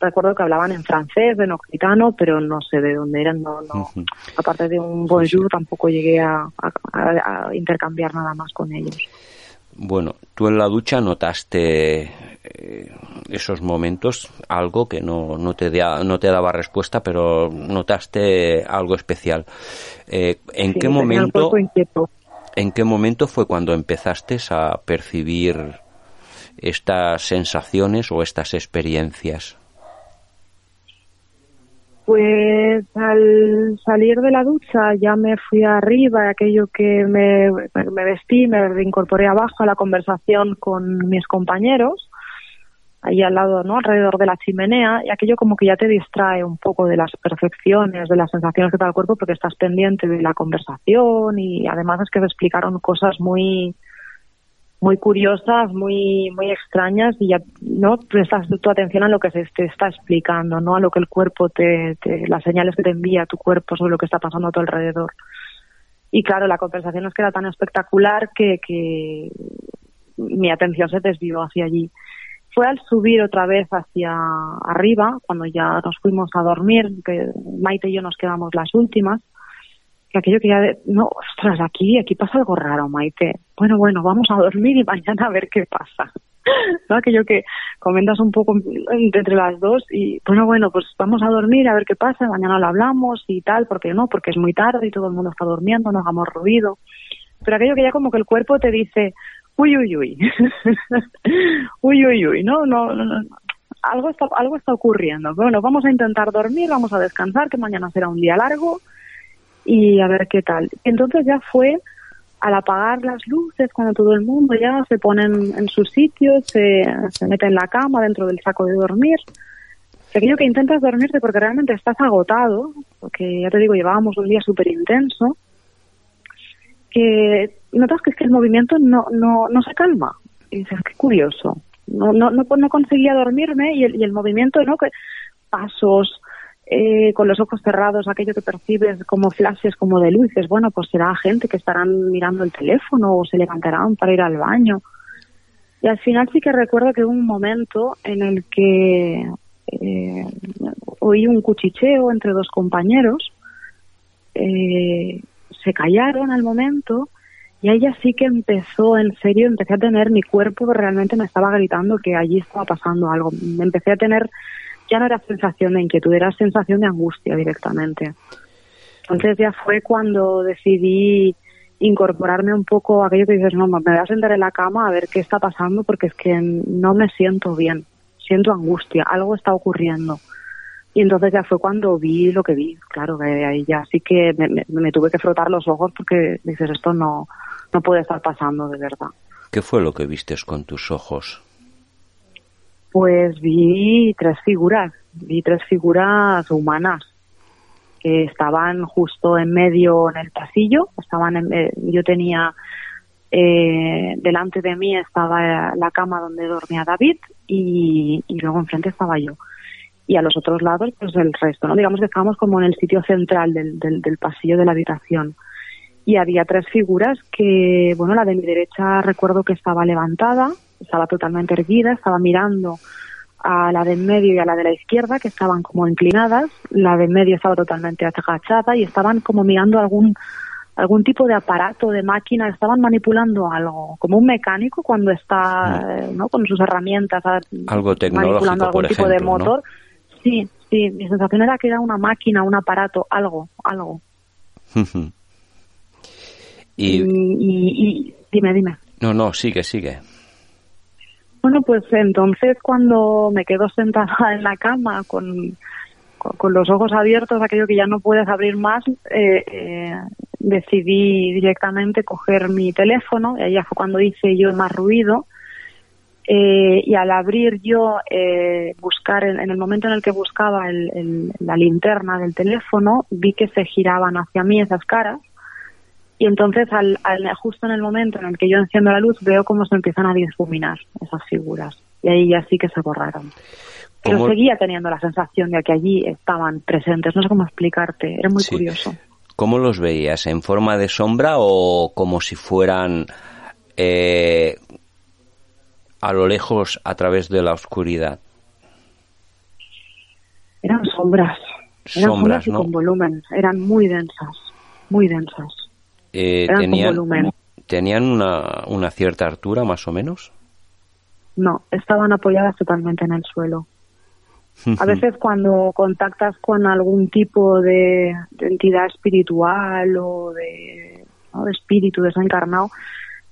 recuerdo que hablaban en francés, en occitano, pero no sé de dónde eran, no, no. Aparte de un bonjour, tampoco llegué a, a, intercambiar nada más con ellos. Bueno, tú en la ducha notaste eh, esos momentos, algo que no, no, te no te daba respuesta, pero notaste algo especial. Eh, ¿En qué momento? ¿En qué momento fue cuando empezaste a percibir estas sensaciones o estas experiencias? Pues al salir de la ducha ya me fui arriba, aquello que me, me vestí, me reincorporé abajo a la conversación con mis compañeros, ahí al lado, ¿no? Alrededor de la chimenea, y aquello como que ya te distrae un poco de las percepciones, de las sensaciones que te da el cuerpo, porque estás pendiente de la conversación y además es que te explicaron cosas muy, muy curiosas, muy muy extrañas y ya no prestas tu atención a lo que se te está explicando, no a lo que el cuerpo te, las señales que te envía tu cuerpo sobre lo que está pasando a tu alrededor. Y claro, la conversación es que era tan espectacular que, que mi atención se desvió hacia allí. Fue al subir otra vez hacia arriba, cuando ya nos fuimos a dormir, que Maite y yo nos quedamos las últimas, que aquello que ya, no, ostras, aquí, aquí pasa algo raro, Maite. Bueno, bueno, vamos a dormir y (laughs) mañana a ver qué pasa. ¿No? Aquello que comentas un poco entre las dos y, bueno, bueno, pues vamos a dormir a ver qué pasa, mañana lo hablamos y tal, porque no, porque es muy tarde y todo el mundo está durmiendo, no hagamos ruido. Pero aquello que ya como que el cuerpo te dice, uy, uy, uy, (laughs) uy, uy, uy, no, no, no, no. Algo está, algo está ocurriendo. Bueno, vamos a intentar dormir, vamos a descansar, que mañana será un día largo y a ver qué tal. Entonces ya fue al apagar las luces, cuando todo el mundo ya se pone en, su sitio, se, se mete en la cama, dentro del saco de dormir, aquello que intentas dormirte porque realmente estás agotado, porque ya te digo, llevábamos un día súper intenso, que notas que es que el movimiento no, no, no se calma. Y dices, qué curioso. No, no, no, no conseguía dormirme y el, y el movimiento, ¿no? Que pasos, eh, con los ojos cerrados, aquello que percibes como flashes, como de luces, bueno, pues será gente que estarán mirando el teléfono o se levantarán para ir al baño. Y al final sí que recuerdo que hubo un momento en el que eh, oí un cuchicheo entre dos compañeros, eh, se callaron al momento y ahí sí que empezó, en serio, empecé a tener mi cuerpo realmente me estaba gritando que allí estaba pasando algo. Empecé a tener ya no era sensación de inquietud, era sensación de angustia directamente. Entonces ya fue cuando decidí incorporarme un poco a aquello que dices, no, me voy a sentar en la cama a ver qué está pasando porque es que no me siento bien, siento angustia, algo está ocurriendo. Y entonces ya fue cuando vi lo que vi, claro, que ahí ya sí que me, me tuve que frotar los ojos porque dices, esto no, no puede estar pasando de verdad. ¿Qué fue lo que vistes con tus ojos? Pues vi tres figuras, vi tres figuras humanas que estaban justo en medio en el pasillo, estaban eh, yo tenía eh, delante de mí estaba la cama donde dormía David y, y, luego enfrente estaba yo. Y a los otros lados pues el resto no digamos que estábamos como en el sitio central del, del, del pasillo de la habitación. Y había tres figuras que bueno la de mi derecha recuerdo que estaba levantada estaba totalmente erguida, estaba mirando a la de en medio y a la de la izquierda, que estaban como inclinadas, la de en medio estaba totalmente agachada y estaban como mirando algún algún tipo de aparato, de máquina, estaban manipulando algo, como un mecánico cuando está mm. ¿no? con sus herramientas algo manipulando algún tipo de motor. Sí, sí, mi sensación era que era una máquina, un aparato, algo, algo. (laughs) y... y dime, dime. No, no, sigue, sigue. Bueno, pues entonces cuando me quedo sentada en la cama con, con, los ojos abiertos, aquello que ya no puedes abrir más, eh, eh, decidí directamente coger mi teléfono, y ahí fue cuando hice yo más ruido. Eh, y al abrir yo, buscar, en, el momento en el que buscaba la linterna del teléfono, vi que se giraban hacia mí esas caras y entonces, al, justo en el momento en el que yo enciendo la luz, veo cómo se empiezan a difuminar esas figuras. Y ahí ya sí que se borraron. Pero seguía teniendo la sensación de que allí estaban presentes. No sé cómo explicarte. Era muy curioso. ¿Cómo los veías? ¿En forma de sombra o como si fueran eh, a lo lejos a través de la oscuridad? Eran sombras. Eran sombras, y con volumen. Eran muy densas, muy densas. Eh, eran tenían, con volumen. ¿Tenían una, una cierta altura más o menos? No, estaban apoyadas totalmente en el suelo. A (laughs) veces cuando contactas con algún tipo de, de entidad espiritual o de, ¿no? de espíritu desencarnado,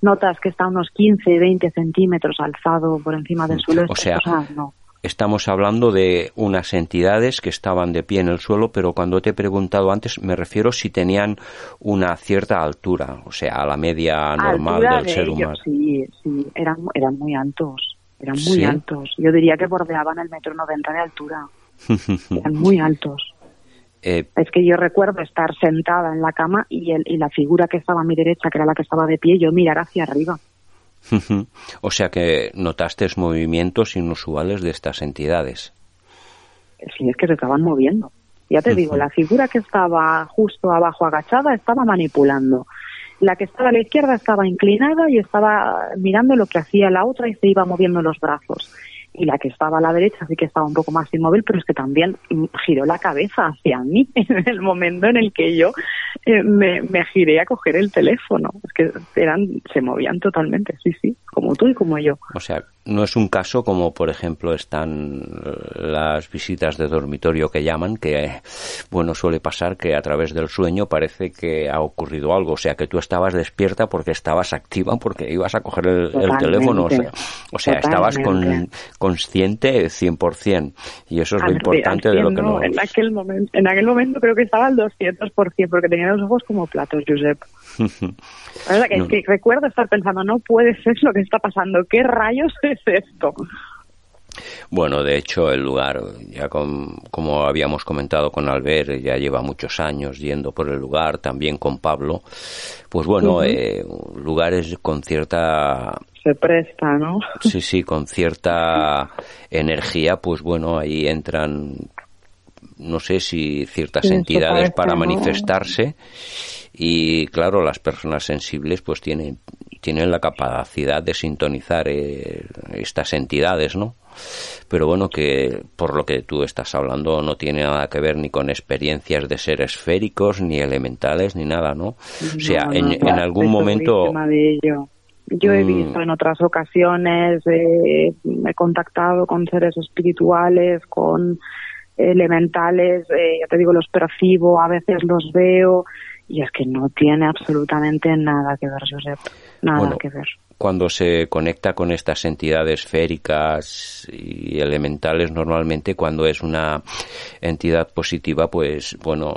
notas que está a unos 15, 20 centímetros alzado por encima del suelo. O sea, cosas no. Estamos hablando de unas entidades que estaban de pie en el suelo, pero cuando te he preguntado antes me refiero si tenían una cierta altura, o sea, a la media normal Altura del de ser ellos, humano. Sí, sí, eran, eran muy altos. Eran muy ¿Sí? altos. Yo diría que bordeaban el metro noventa de altura. (laughs) Eran muy altos. Eh, Es que yo recuerdo estar sentada en la cama y, el, y la figura que estaba a mi derecha, que era la que estaba de pie, yo mirar hacia arriba. O sea que notaste movimientos inusuales de estas entidades. Sí, es que se estaban moviendo. Ya te digo, la figura que estaba justo abajo agachada estaba manipulando. La que estaba a la izquierda estaba inclinada y estaba mirando lo que hacía la otra y se iba moviendo los brazos. Y la que estaba a la derecha sí que estaba un poco más inmóvil, pero es que también giró la cabeza hacia mí (laughs) en el momento en el que yo eh, me, me giré a coger el teléfono. Es que eran, se movían totalmente, sí, sí, como tú y como yo. O sea, no es un caso como, por ejemplo, están las visitas de dormitorio que llaman, que, bueno, suele pasar que a través del sueño parece que ha ocurrido algo. O sea, que tú estabas despierta porque estabas activa, porque ibas a coger el, teléfono. O sea, o sea estabas con. Consciente 100%. Y eso es lo importante de lo que no. En aquel, momento, en aquel momento creo que estaba al 200%, porque tenía los ojos como platos, Josep. (laughs) La verdad que, No. es que recuerdo estar pensando, no puede ser lo que está pasando, ¿qué rayos (laughs) es esto? Bueno, de hecho, el lugar, ya con- como habíamos comentado con Albert, ya lleva muchos años yendo por el lugar, también con Pablo. Pues bueno, Ujú. eh, lugares con cierta Se presta, ¿no? Sí, sí, con cierta energía, pues bueno, ahí entran, no sé si ciertas Sí, entidades parece, para ¿no? manifestarse y claro, las personas sensibles pues tienen, tienen la capacidad de sintonizar eh, estas entidades, ¿no? Pero bueno, que por lo que tú estás hablando no tiene nada que ver ni con experiencias de seres esféricos, ni elementales, ni nada, ¿no? O sea, No, en, algún momento... segurísima de ello. Yo he Mm. visto en otras ocasiones, eh, he contactado con seres espirituales, con elementales, eh, ya te digo, los percibo, a veces los veo, y es que no tiene absolutamente nada que ver, Josep, nada Bueno, que ver. cuando se conecta con estas entidades féricas y elementales normalmente cuando es una entidad positiva pues bueno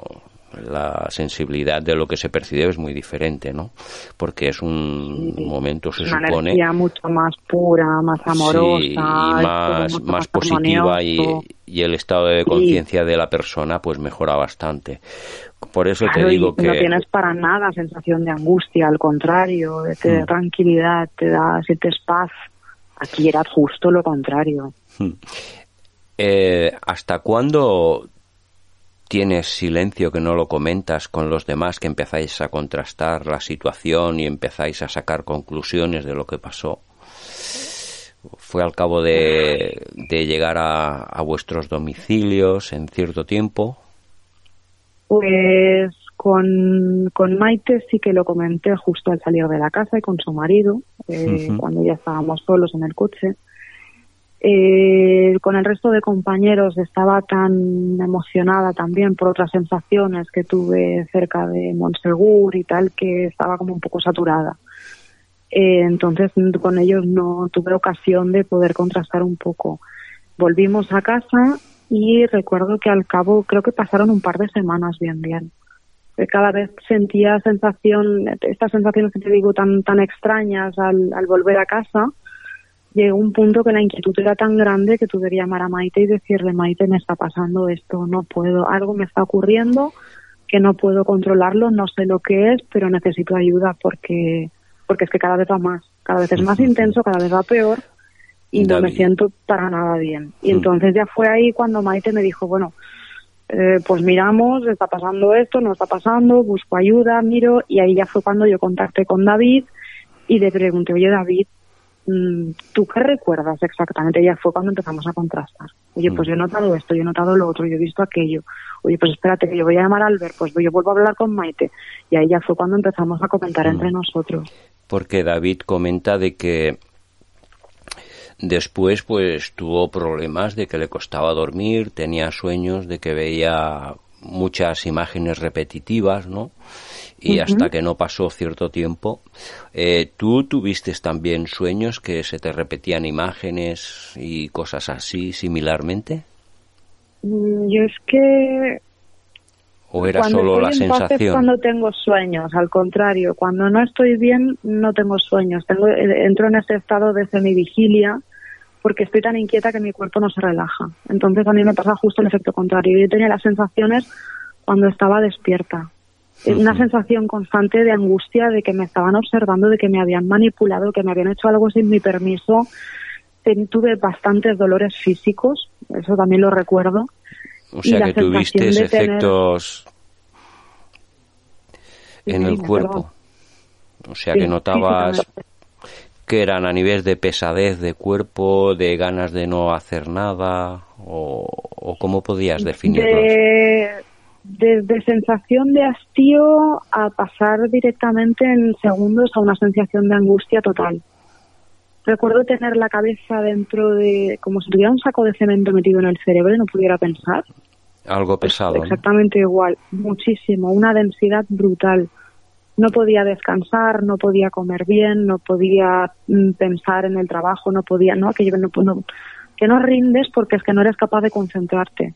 la sensibilidad de lo que se percibe es muy diferente no porque es un momento se Una supone energía mucho más pura, más amorosa, sí, y más, mucho más positiva y, y el estado de conciencia de la persona pues mejora bastante por eso te Claro, y digo que no tienes para nada sensación de angustia, al contrario, te da Mm. tranquilidad, te da, sientes paz. Aquí era justo lo contrario. Eh, ¿Hasta cuándo tienes silencio que no lo comentas con los demás, que empezáis a contrastar la situación y empezáis a sacar conclusiones de lo que pasó? ¿Fue al cabo de, de llegar a, a vuestros domicilios en cierto tiempo? Pues con, con Maite sí que lo comenté justo al salir de la casa y con su marido, eh, cuando ya estábamos solos en el coche. Eh, con el resto de compañeros estaba tan emocionada también por otras sensaciones que tuve cerca de Montsegur y tal que estaba como un poco saturada. Eh, entonces con ellos no tuve ocasión de poder contrastar un poco. Volvimos a casa y recuerdo que al cabo creo que pasaron un par de semanas bien bien. Que Cada vez sentía sensación, estas sensaciones que te digo tan tan extrañas al volver a casa. Llegó un punto que la inquietud era tan grande que tuve que llamar a Maite y decirle, Maite, me está pasando esto, no puedo, algo me está ocurriendo que no puedo controlarlo, no sé lo que es, pero necesito ayuda porque porque es que cada vez va más, cada vez es más intenso, cada vez va peor y no me siento para nada bien. Y Mm. entonces ya fue ahí cuando Maite me dijo, bueno, eh, pues miramos, está pasando esto, no está pasando, busco ayuda, miro, y ahí ya fue cuando yo contacté con David y le pregunté, oye David, ¿tú qué recuerdas exactamente? Ya fue cuando empezamos a contrastar. Oye, pues yo he notado esto, yo he notado lo otro, yo he visto aquello. Oye, pues espérate, que yo voy a llamar a Albert, pues yo vuelvo a hablar con Maite. Y ahí ya fue cuando empezamos a comentar entre nosotros. Porque David comenta de que después pues tuvo problemas de que le costaba dormir, tenía sueños, de que veía muchas imágenes repetitivas, ¿no? Y hasta que no pasó cierto tiempo, eh, ¿tú tuviste también sueños que se te repetían imágenes y cosas así similarmente? Mm, Yo es que ¿O era cuando solo la en paz es sensación? cuando tengo sueños, al contrario, cuando no estoy bien no tengo sueños, tengo eh, entro en ese estado de semivigilia porque estoy tan inquieta que mi cuerpo no se relaja. Entonces a mí me pasa justo el efecto contrario. Yo tenía las sensaciones cuando estaba despierta. Eh, Una sensación constante de angustia de que me estaban observando, de que me habían manipulado, que me habían hecho algo sin mi permiso. Tuve bastantes dolores físicos, eso también lo recuerdo. O y sea la que tuviste de tener- efectos en Sí, el cuerpo. O sea Sí, que notabas que eran a nivel de pesadez de cuerpo, de ganas de no hacer nada, o, o cómo podías definirlos. de, desde sensación de hastío a pasar directamente en segundos a una sensación de angustia total. Recuerdo tener la cabeza dentro de, como si tuviera un saco de cemento metido en el cerebro y no pudiera pensar. Algo pesado. Exactamente igual, muchísimo, una densidad brutal. No podía descansar, no podía comer bien, no podía mm, pensar en el trabajo, no podía, no, que, no, no- que no rindes porque es que no eres capaz de concentrarte.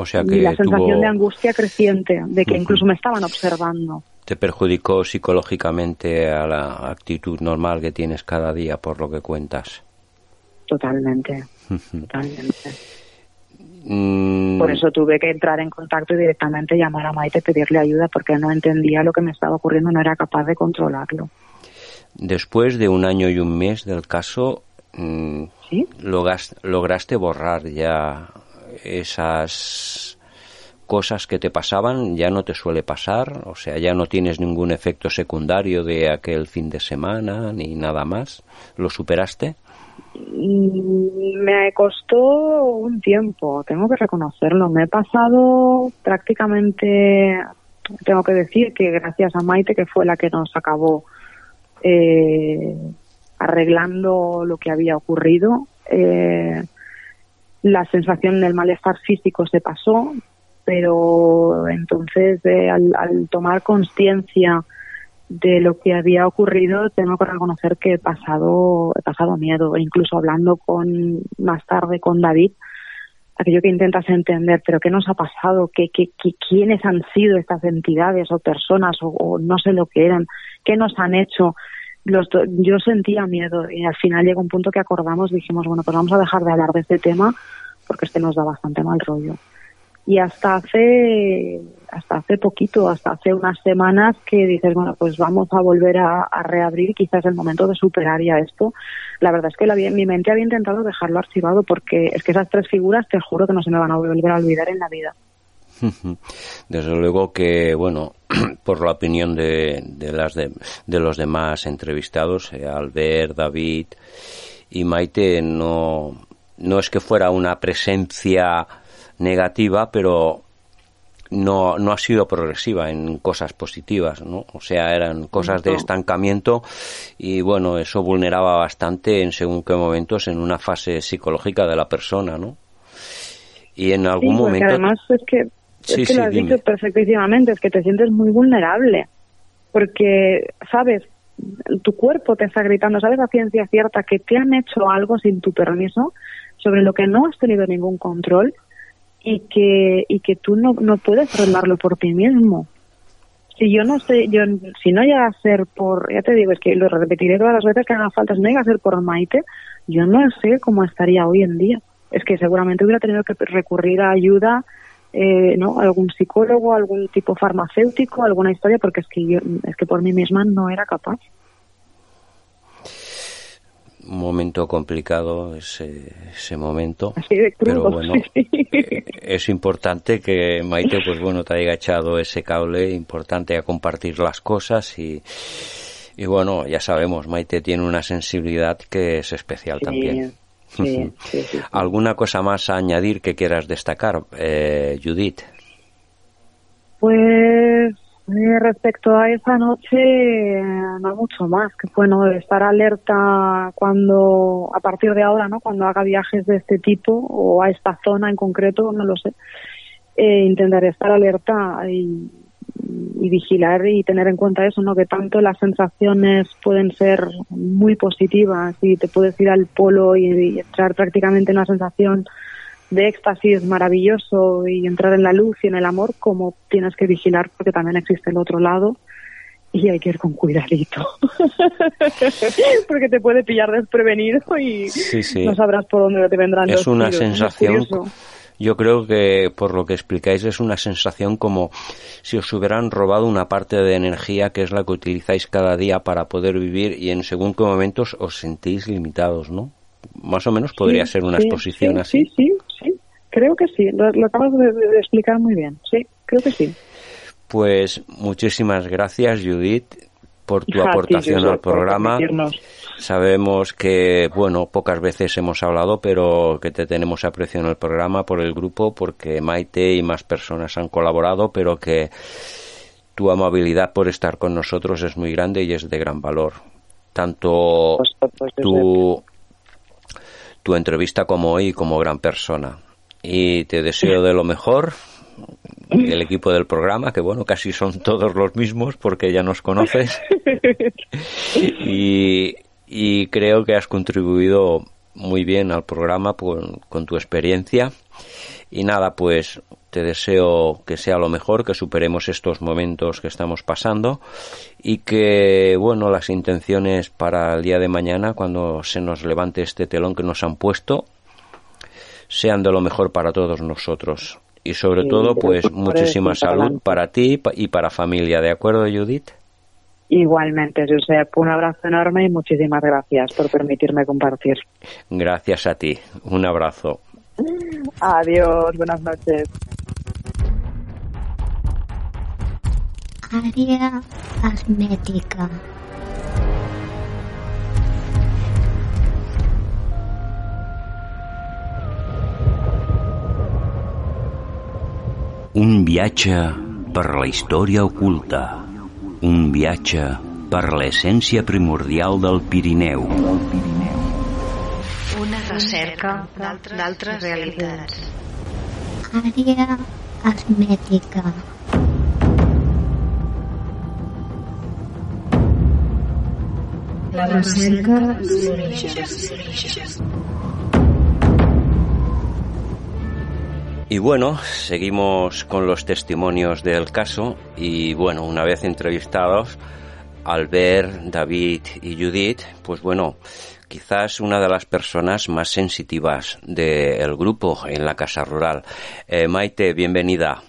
O sea y la sensación tuvo, de angustia creciente, de que incluso me estaban observando. te perjudicó psicológicamente a la actitud normal que tienes cada día, por lo que cuentas. Totalmente, totalmente. Mm, Por eso tuve que entrar en contacto y directamente llamar a Maite, pedirle ayuda porque no entendía lo que me estaba ocurriendo, no era capaz de controlarlo. Después de un año y un mes del caso, mm, ¿Sí? lograste borrar ya esas cosas que te pasaban, ya no te suele pasar, o sea, ya no tienes ningún efecto secundario de aquel fin de semana ni nada más. ¿Lo superaste? Me costó un tiempo, tengo que reconocerlo. Me he pasado prácticamente, tengo que decir que gracias a Maite, que fue la que nos acabó eh, arreglando lo que había ocurrido, eh, la sensación del malestar físico se pasó, pero entonces eh, al, al tomar conciencia de lo que había ocurrido, tengo que reconocer que he pasado, he pasado miedo, e incluso hablando con más tarde con David, aquello que intentas entender, pero qué nos ha pasado, ¿Qué, qué, quiénes han sido estas entidades o personas o, o no sé lo que eran, qué nos han hecho. Los do- yo sentía miedo y al final llegó un punto que acordamos, dijimos, bueno, pues vamos a dejar de hablar de este tema porque este nos da bastante mal rollo y hasta hace hasta hace poquito, hasta hace unas semanas que dices, bueno, pues vamos a volver a, a reabrir, quizás el momento de superar ya esto. La verdad es que la, mi mente había intentado dejarlo archivado porque es que esas tres figuras te juro que no se me van a volver a olvidar en la vida. Desde luego que, bueno, (clears throat) por la opinión de, de, las de, de los demás entrevistados, eh, Albert, David y Maite, no, no es que fuera una presencia negativa, pero no, no ha sido progresiva en cosas positivas, ¿no? O sea, eran cosas de estancamiento y bueno, eso vulneraba bastante en según qué momentos en una fase psicológica de la persona, ¿no? Y en algún Sí, momento además es que, es Sí, que sí, lo has dime. dicho perfectísimamente, es que te sientes muy vulnerable. Porque, ¿sabes? Tu cuerpo te está gritando, ¿sabes a ciencia cierta que te han hecho algo sin tu permiso sobre lo que no has tenido ningún control y que, y que tú no, no puedes arreglarlo por ti mismo? Si yo no sé, yo, si no llega a ser por, ya te digo, es que lo repetiré todas las veces que haga falta, si no llega a ser por Maite, yo no sé cómo estaría hoy en día. Es que seguramente hubiera tenido que recurrir a ayuda, eh, ¿no? Algún psicólogo, algún tipo farmacéutico, alguna historia, porque es que yo, es que por mí misma no era capaz. un momento complicado ese, ese momento Así de crudo. pero bueno eh, es importante que Maite pues bueno te haya echado ese cable importante a compartir las cosas y Y bueno, ya sabemos, Maite tiene una sensibilidad que es especial también. Sí, sí, sí. ¿Alguna cosa más a añadir que quieras destacar, eh, Judith? Pues eh, respecto a esa noche, no mucho más, que bueno, estar alerta cuando, a partir de ahora, ¿no? Cuando haga viajes de este tipo o a esta zona en concreto, no lo sé, eh, intentaré estar alerta y, y vigilar y tener en cuenta eso, ¿no? Que tanto las sensaciones pueden ser muy positivas y te puedes ir al polo y, y entrar prácticamente en una sensación de éxtasis maravilloso y entrar en la luz y en el amor, como tienes que vigilar porque también existe el otro lado y hay que ir con cuidadito. (laughs) porque te puede pillar desprevenido y Sí, sí. no sabrás por dónde te vendrán Es los una tiros, ¿no? Es sensación. Yo creo que por lo que explicáis es una sensación como si os hubieran robado una parte de energía que es la que utilizáis cada día para poder vivir y en según qué momentos os sentís limitados, ¿no? Más o menos podría Sí, ser una sí, exposición sí, así. Sí, sí, sí. Creo que sí. Lo, lo acabas de, de explicar muy bien. Sí, creo que sí. Pues muchísimas gracias, Judith, por tu (laughs) aportación al programa. Sabemos que, bueno, pocas veces hemos hablado, pero que te tenemos aprecio en el programa por el grupo, porque Maite y más personas han colaborado, pero que tu amabilidad por estar con nosotros es muy grande y es de gran valor. Tanto Pues, pues, pues, tu, tu entrevista como hoy como gran persona. Y te deseo de lo mejor. El equipo del programa, que bueno, casi son todos los mismos porque ya nos conoces. (laughs) y, y creo que has contribuido muy bien al programa con, con tu experiencia. Y nada, pues te deseo que sea lo mejor, que superemos estos momentos que estamos pasando y que, bueno, las intenciones para el día de mañana, cuando se nos levante este telón que nos han puesto, sean de lo mejor para todos nosotros. Y sobre todo, pues muchísima salud adelante. para ti y pa- y para familia. ¿De acuerdo, Judith? Igualmente, Josep, un abrazo enorme y muchísimas gracias por permitirme compartir. Gracias a ti. Un abrazo. Adiós, buenas noches. Área. Un viatge per la història oculta. Un viatge per l'essència primordial del Pirineu. Una recerca d'altres realitats. Àrea hermètica. La recerca dels Y bueno, seguimos con los testimonios del caso y bueno, una vez entrevistados, Albert, David y Judith, pues bueno, quizás una de las personas más sensitivas del grupo en la Casa Rural. Eh, Maite, bienvenida.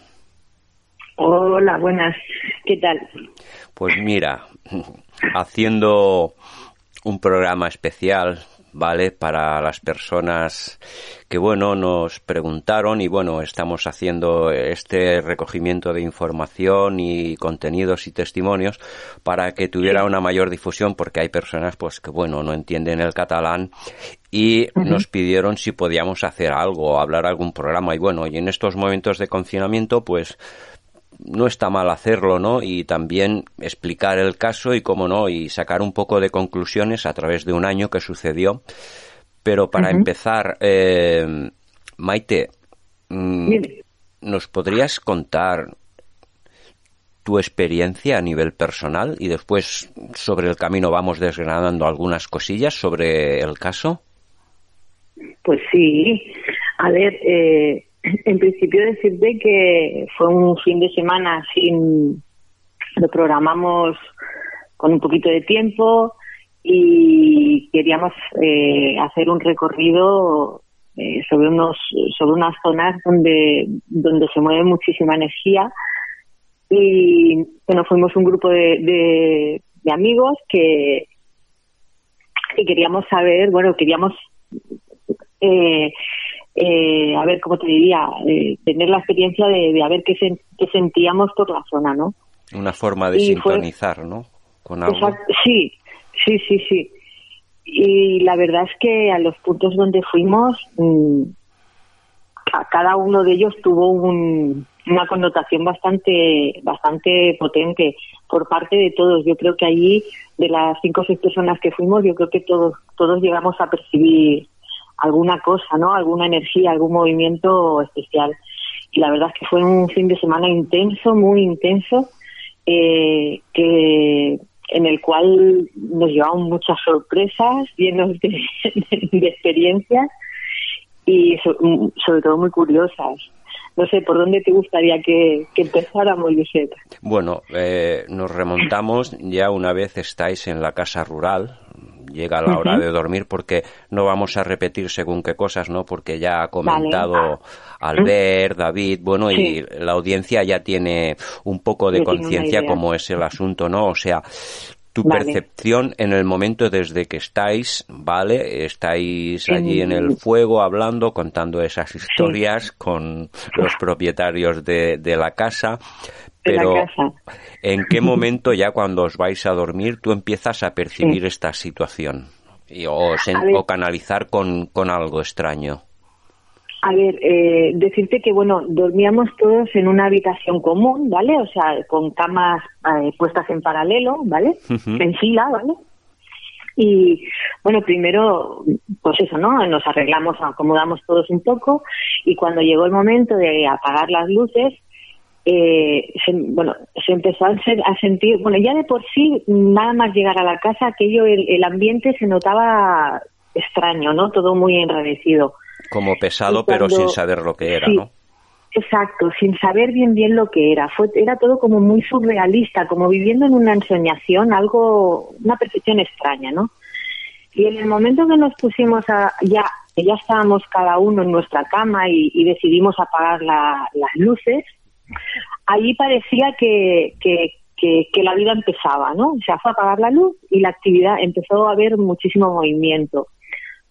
Hola, buenas. ¿Qué tal? Pues mira, haciendo un programa especial, ¿vale? Para las personas que, bueno, nos preguntaron y, bueno, estamos haciendo este recogimiento de información y contenidos y testimonios para que tuviera una mayor difusión porque hay personas, pues, que, bueno, no entienden el catalán y nos pidieron si podíamos hacer algo, hablar algún programa y, bueno, y en estos momentos de confinamiento, pues, no está mal hacerlo, ¿no? Y también explicar el caso y, cómo no, y sacar un poco de conclusiones a través de un año que sucedió. Pero para empezar, eh, Maite, mm. ¿nos podrías contar tu experiencia a nivel personal y después sobre el camino vamos desgranando algunas cosillas sobre el caso? Pues sí. A ver, eh, en principio decirte que fue un fin de semana sin... Lo programamos con un poquito de tiempo y queríamos eh, hacer un recorrido eh, sobre unos sobre unas zonas donde donde se mueve muchísima energía. Y bueno fuimos un grupo de, de, de amigos que que queríamos saber bueno queríamos eh, eh, a ver cómo te diría eh, tener la experiencia de, de a ver qué, sen- qué sentíamos por la zona no Una forma de Y fue- sintonizar, ¿no? con algo. Exacto, sí, sí, sí, sí. Y la verdad es que a los puntos donde fuimos, mm, a cada uno de ellos tuvo un, una connotación bastante, bastante potente por parte de todos. Yo creo que allí, de las cinco o seis personas que fuimos, yo creo que todos, todos llegamos a percibir alguna cosa, ¿no? Alguna energía, algún movimiento especial. Y la verdad es que fue un fin de semana intenso, muy intenso, eh, que en el cual nos llevamos muchas sorpresas, llenos de, (laughs) de experiencias y sobre todo muy curiosas. No sé, ¿por dónde te gustaría que, empezáramos, Josep? Bueno, eh, nos remontamos ya una vez estáis en la casa rural, llega la hora de dormir porque no vamos a repetir según qué cosas, ¿no? Porque ya ha comentado Albert, David, bueno, y la audiencia ya tiene un poco de conciencia como es el asunto, ¿no? O sea, tu percepción en el momento desde que estáis, ¿vale? Estáis allí en el fuego hablando, contando esas historias con los propietarios de, de la casa, pero ¿en qué (laughs) momento ya cuando os vais a dormir tú empiezas a percibir esta situación y, o, o canalizar con, con algo extraño? A ver, eh, decirte que, bueno, dormíamos todos en una habitación común, ¿vale? O sea, con camas eh, puestas en paralelo, ¿vale? En fila, ¿vale? Y, bueno, primero, pues eso, ¿no? Nos arreglamos, acomodamos todos un poco y cuando llegó el momento de apagar las luces, eh, se, bueno, se empezó a, sentir, bueno, ya de por sí, nada más llegar a la casa, aquello, el, el ambiente se notaba extraño, ¿no? Todo muy enrarecido como pesado, pero sin saber lo que era, ¿no? Exacto, sin saber bien bien lo que era. Fue, era todo como muy surrealista, como viviendo en una ensoñación, algo, una percepción extraña, ¿no? Y en el momento que nos pusimos a, ya, ya estábamos cada uno en nuestra cama y, decidimos apagar las luces, allí parecía que, que, que, la vida empezaba, ¿no? O sea, fue a apagar la luz y la actividad empezó a haber muchísimo movimiento.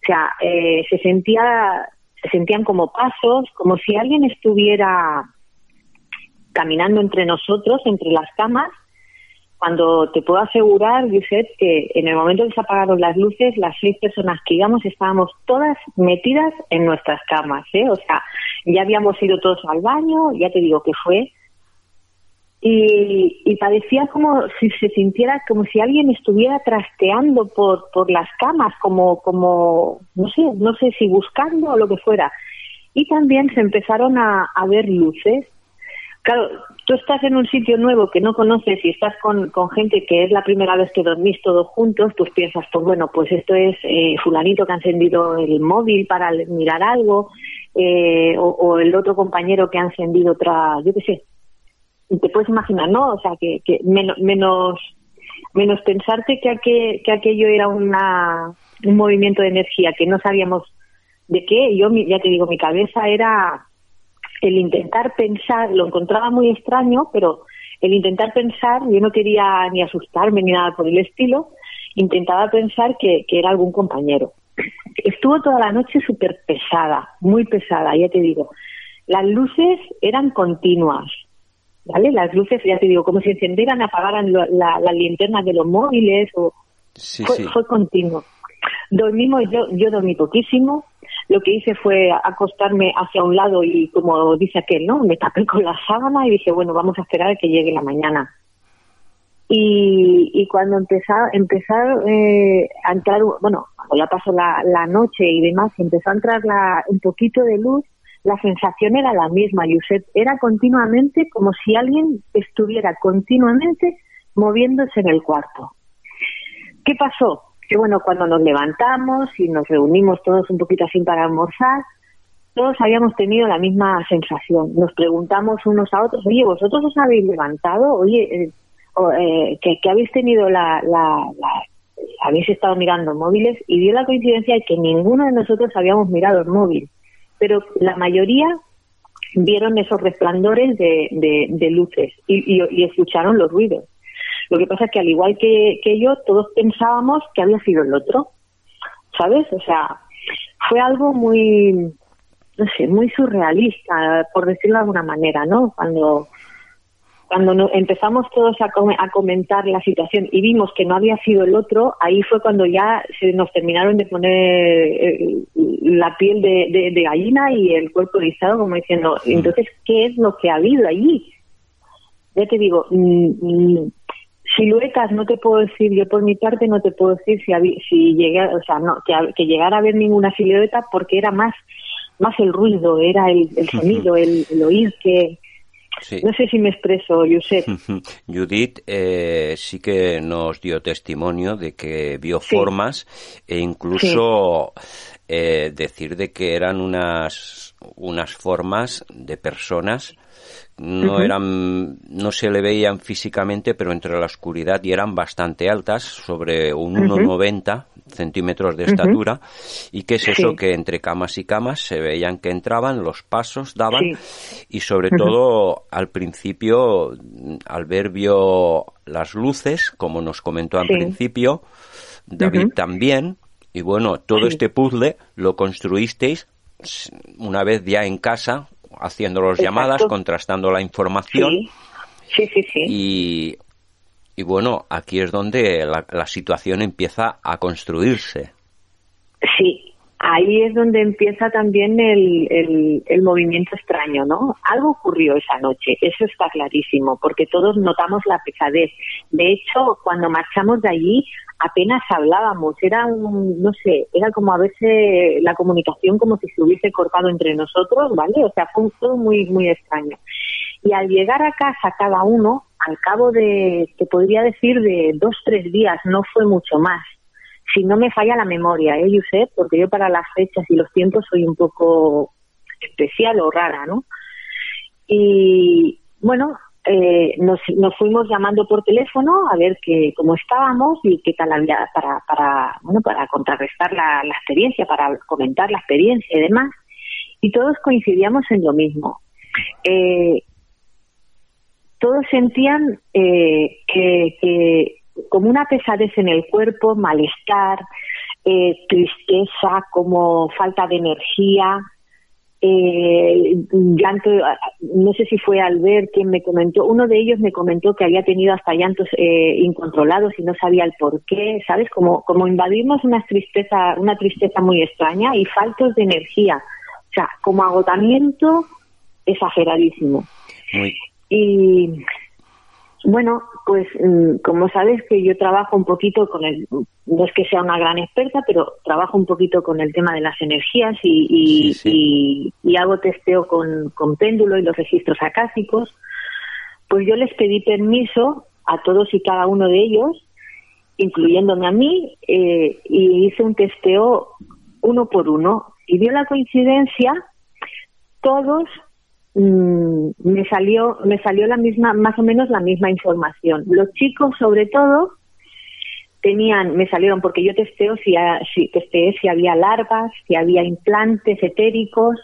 O sea, eh, se sentía, se sentían como pasos, como si alguien estuviera caminando entre nosotros, entre las camas, cuando te puedo asegurar, Gisette, que en el momento que se apagaron las luces, las seis personas que íbamos estábamos todas metidas en nuestras camas, ¿eh? O sea, ya habíamos ido todos al baño, ya te digo que fue y, parecía como si se sintiera como si alguien estuviera trasteando por, por las camas, como, como, no sé, no sé si buscando o lo que fuera. Y también se empezaron a, a ver luces. Claro, tú estás en un sitio nuevo que no conoces y estás con, con gente que es la primera vez que dormís todos juntos, pues piensas, pues bueno, pues esto es eh, fulanito que ha encendido el móvil para mirar algo, eh, o, o, el otro compañero que ha encendido otra, yo qué sé, te puedes imaginar, ¿no? O sea, que, que menos, menos, menos pensarte que, que aquello era una, un movimiento de energía que no sabíamos de qué. Yo, ya te digo, mi cabeza era el intentar pensar, lo encontraba muy extraño, pero el intentar pensar, yo no quería ni asustarme ni nada por el estilo, intentaba pensar que, que era algún compañero. Estuvo toda la noche súper pesada, muy pesada, ya te digo. Las luces eran continuas, ¿vale? Las luces, ya te digo, como si encendieran, apagaran la, la, linterna de los móviles o fue, continuo. Dormimos, yo, yo dormí poquísimo. Lo que hice fue acostarme hacia un lado y, como dice aquel, ¿no? Me tapé con la sábana y dije, bueno, vamos a esperar a que llegue la mañana. Y, y cuando empezó, empezar eh, a entrar, bueno, cuando ya pasó la, la noche y demás, empezó a entrar la, un poquito de luz, la sensación era la misma, Yusef. Era continuamente como si alguien estuviera continuamente moviéndose en el cuarto. ¿Qué pasó? Que bueno, cuando nos levantamos y nos reunimos todos un poquito así para almorzar, todos habíamos tenido la misma sensación. Nos preguntamos unos a otros, oye, ¿vosotros os habéis levantado? Oye, eh, eh que, habéis tenido la, la, habéis estado mirando móviles y dio la coincidencia de que ninguno de nosotros habíamos mirado el móvil pero la mayoría vieron esos resplandores de, de, luces y, escucharon los ruidos. Lo que pasa es que al igual que yo, todos pensábamos que había sido el otro, ¿sabes? O sea, fue algo muy, no sé, muy surrealista, por decirlo de alguna manera, ¿no? Cuando, cuando no- empezamos todos a, come- a comentar la situación y vimos que no había sido el otro, ahí fue cuando ya se nos terminaron de poner eh, la piel de, de- de gallina y el cuerpo erizado, como diciendo, entonces, ¿qué es lo que ha habido allí? Ya te digo, mm, mm, siluetas no te puedo decir, yo por mi parte no te puedo decir si, si llegué, o sea, no, que, que llegara a ver ninguna silueta porque era más, más el ruido, era el, el sonido, el, el oír que... Sí. No sé si me expreso, Josep. (laughs) Judith eh, sí que nos dio testimonio de que vio Sí. formas e incluso eh, decir de que eran unas unas formas de personas no eran no se le veían físicamente pero entre la oscuridad y eran bastante altas sobre un Ujú. 1,90 centímetros de estatura. Y que es eso que entre camas y camas se veían que entraban los pasos daban. Y sobre todo al principio Albert vio las luces como nos comentó al Sí. principio David también. Y bueno todo este puzzle lo construisteis una vez ya en casa haciendo las llamadas contrastando la información Sí, sí, sí. sí. y y bueno aquí es donde la, la situación empieza a construirse Sí, ahí es donde empieza también el, el, el movimiento extraño, ¿no? Algo ocurrió esa noche, eso está clarísimo, porque todos notamos la pesadez. De hecho, cuando marchamos de allí, apenas hablábamos, era un, no sé, era como a veces la comunicación como si se hubiese cortado entre nosotros, ¿vale? O sea, fue todo muy, muy extraño. Y al llegar a casa cada uno, al cabo de, te podría decir, de dos, tres días, no fue mucho más, si no me falla la memoria, ¿eh, Josep? Porque yo para las fechas y los tiempos soy un poco especial o rara, ¿no? Y bueno, eh, nos, nos fuimos llamando por teléfono a ver que, cómo estábamos y qué tal había para, para, bueno, para contrarrestar la, experiencia, para comentar la experiencia y demás. Y todos coincidíamos en lo mismo. Eh, todos sentían eh, que, que como una pesadez en el cuerpo, malestar, eh, tristeza, como falta de energía, eh, llanto, no sé si fue Albert quien me comentó, uno de ellos me comentó que había tenido hasta llantos eh, incontrolados y no sabía el por qué, ¿sabes? Como, como invadimos una tristeza, una tristeza muy extraña y faltos de energía, o sea, como agotamiento exageradísimo. muy Y bueno, pues mm, como sabes que yo trabajo un poquito con el, no es que sea una gran experta, pero trabajo un poquito con el tema de las energías y, y, y- y hago testeo con, con péndulo y los registros acásicos, pues yo les pedí permiso a todos y cada uno de ellos, incluyéndome a mí, eh, y hice un testeo uno por uno. Y dio la coincidencia, todos mm, me salió me salió la misma más o menos la misma información. Los chicos sobre todo tenían me salieron porque yo testeo si, testeé si había larvas si había implantes etéricos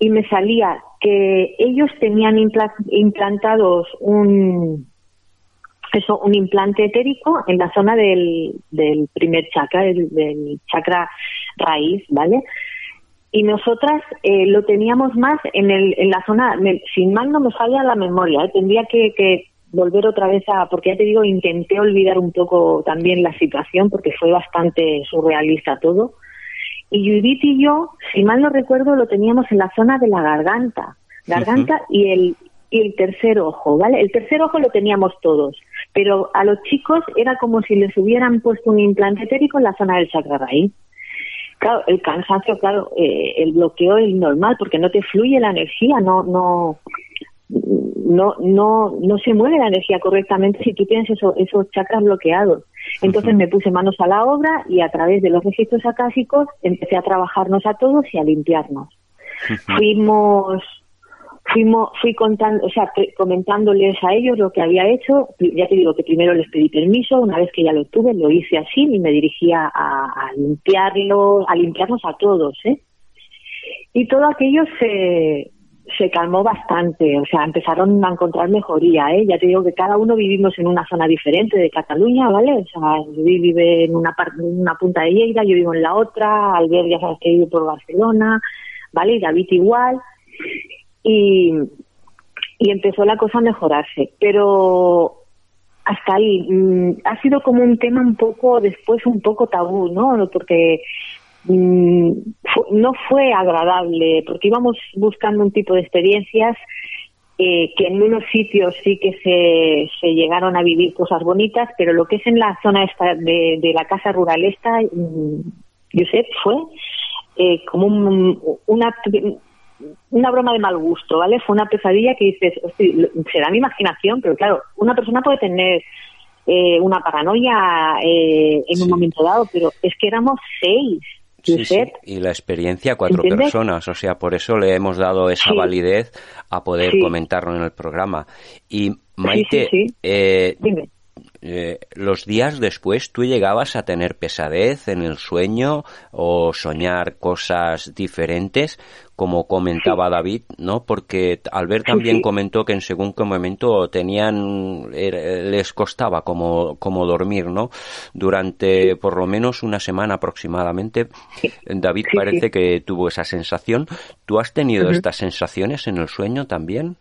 y me salía que ellos tenían impla- implantados un eso un implante etérico en la zona del, del primer chakra del, del chakra raíz vale y nosotras eh, lo teníamos más en, el, en la zona, me- sin mal no me falla la memoria, ¿eh? tendría que, que volver otra vez a, porque ya te digo, intenté olvidar un poco también la situación porque fue bastante surrealista todo. Y Judith y yo, si mal no recuerdo, lo teníamos en la zona de la garganta, garganta y el y el tercer ojo, ¿vale? El tercer ojo lo teníamos todos, pero a los chicos era como si les hubieran puesto un implante etérico en la zona del chakra raíz. Claro, el cansancio, claro, eh, el bloqueo es normal porque no te fluye la energía, no, no, no, no, no se mueve la energía correctamente si tú tienes eso- esos chakras bloqueados. Entonces me puse manos a la obra y a través de los registros acásicos empecé a trabajarnos a todos y a limpiarnos. Fuimos, fuimos, fui contando, o sea, comentándoles a ellos lo que había hecho. Ya te digo que primero les pedí permiso, una vez que ya lo tuve, lo hice así y me dirigía a, a limpiarlo, a limpiarnos a todos, ¿eh? Y todo aquello se, se calmó bastante, o sea, empezaron a encontrar mejoría, ¿eh? Ya te digo que cada uno vivimos en una zona diferente de Cataluña, ¿vale? O sea, Judith vive en una parte, en una punta de Lleida, yo vivo en la otra, Albert ya sabes que vive por Barcelona, ¿vale? Y David igual. Y, y empezó la cosa a mejorarse. Pero hasta ahí mm, ha sido como un tema un poco después un poco tabú, ¿no? Porque mm, no fue agradable, porque íbamos buscando un tipo de experiencias eh, que en unos sitios sí que se, se llegaron a vivir cosas bonitas, pero lo que es en la zona esta de, de la casa rural esta, mm, Josep, fue eh, como una una broma de mal gusto, ¿vale? Fue una pesadilla que dices, será mi imaginación, pero claro, una persona puede tener eh, una paranoia eh, en un momento dado, pero es que éramos seis. Y la experiencia cuatro personas, o sea, por eso le hemos dado esa validez a poder comentarlo en el programa. Y Maite, eh, eh, los días después tú llegabas a tener pesadez en el sueño o soñar cosas diferentes, como comentaba David, ¿no? Porque Albert también comentó que en según qué momento tenían, les costaba como, como dormir, ¿no? Durante por lo menos una semana aproximadamente. David parece que tuvo esa sensación. ¿Tú has tenido estas sensaciones en el sueño también?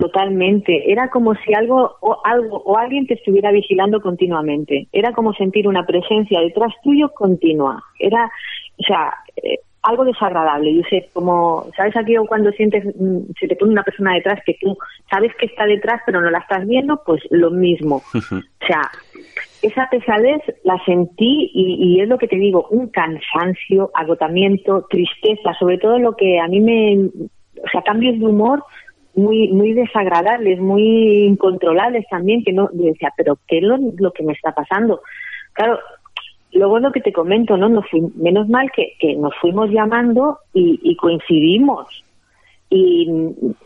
Totalmente. Era como si algo o algo o alguien te estuviera vigilando continuamente. Era como sentir una presencia detrás tuyo continua. Era, o sea, eh, algo desagradable. Yo sé, como, ¿sabes aquí cuando sientes, mm, se te pone una persona detrás que tú sabes que está detrás pero no la estás viendo? Pues lo mismo. (laughs) o sea, esa pesadez la sentí y, y, es lo que te digo, un cansancio, agotamiento, tristeza, sobre todo lo que a mí me, o sea, cambios de humor muy muy desagradables, muy incontrolables también, que no decía, pero ¿qué es lo, que me está pasando? Claro, luego lo que te comento, ¿no? Nos menos mal que, que nos fuimos llamando y, coincidimos y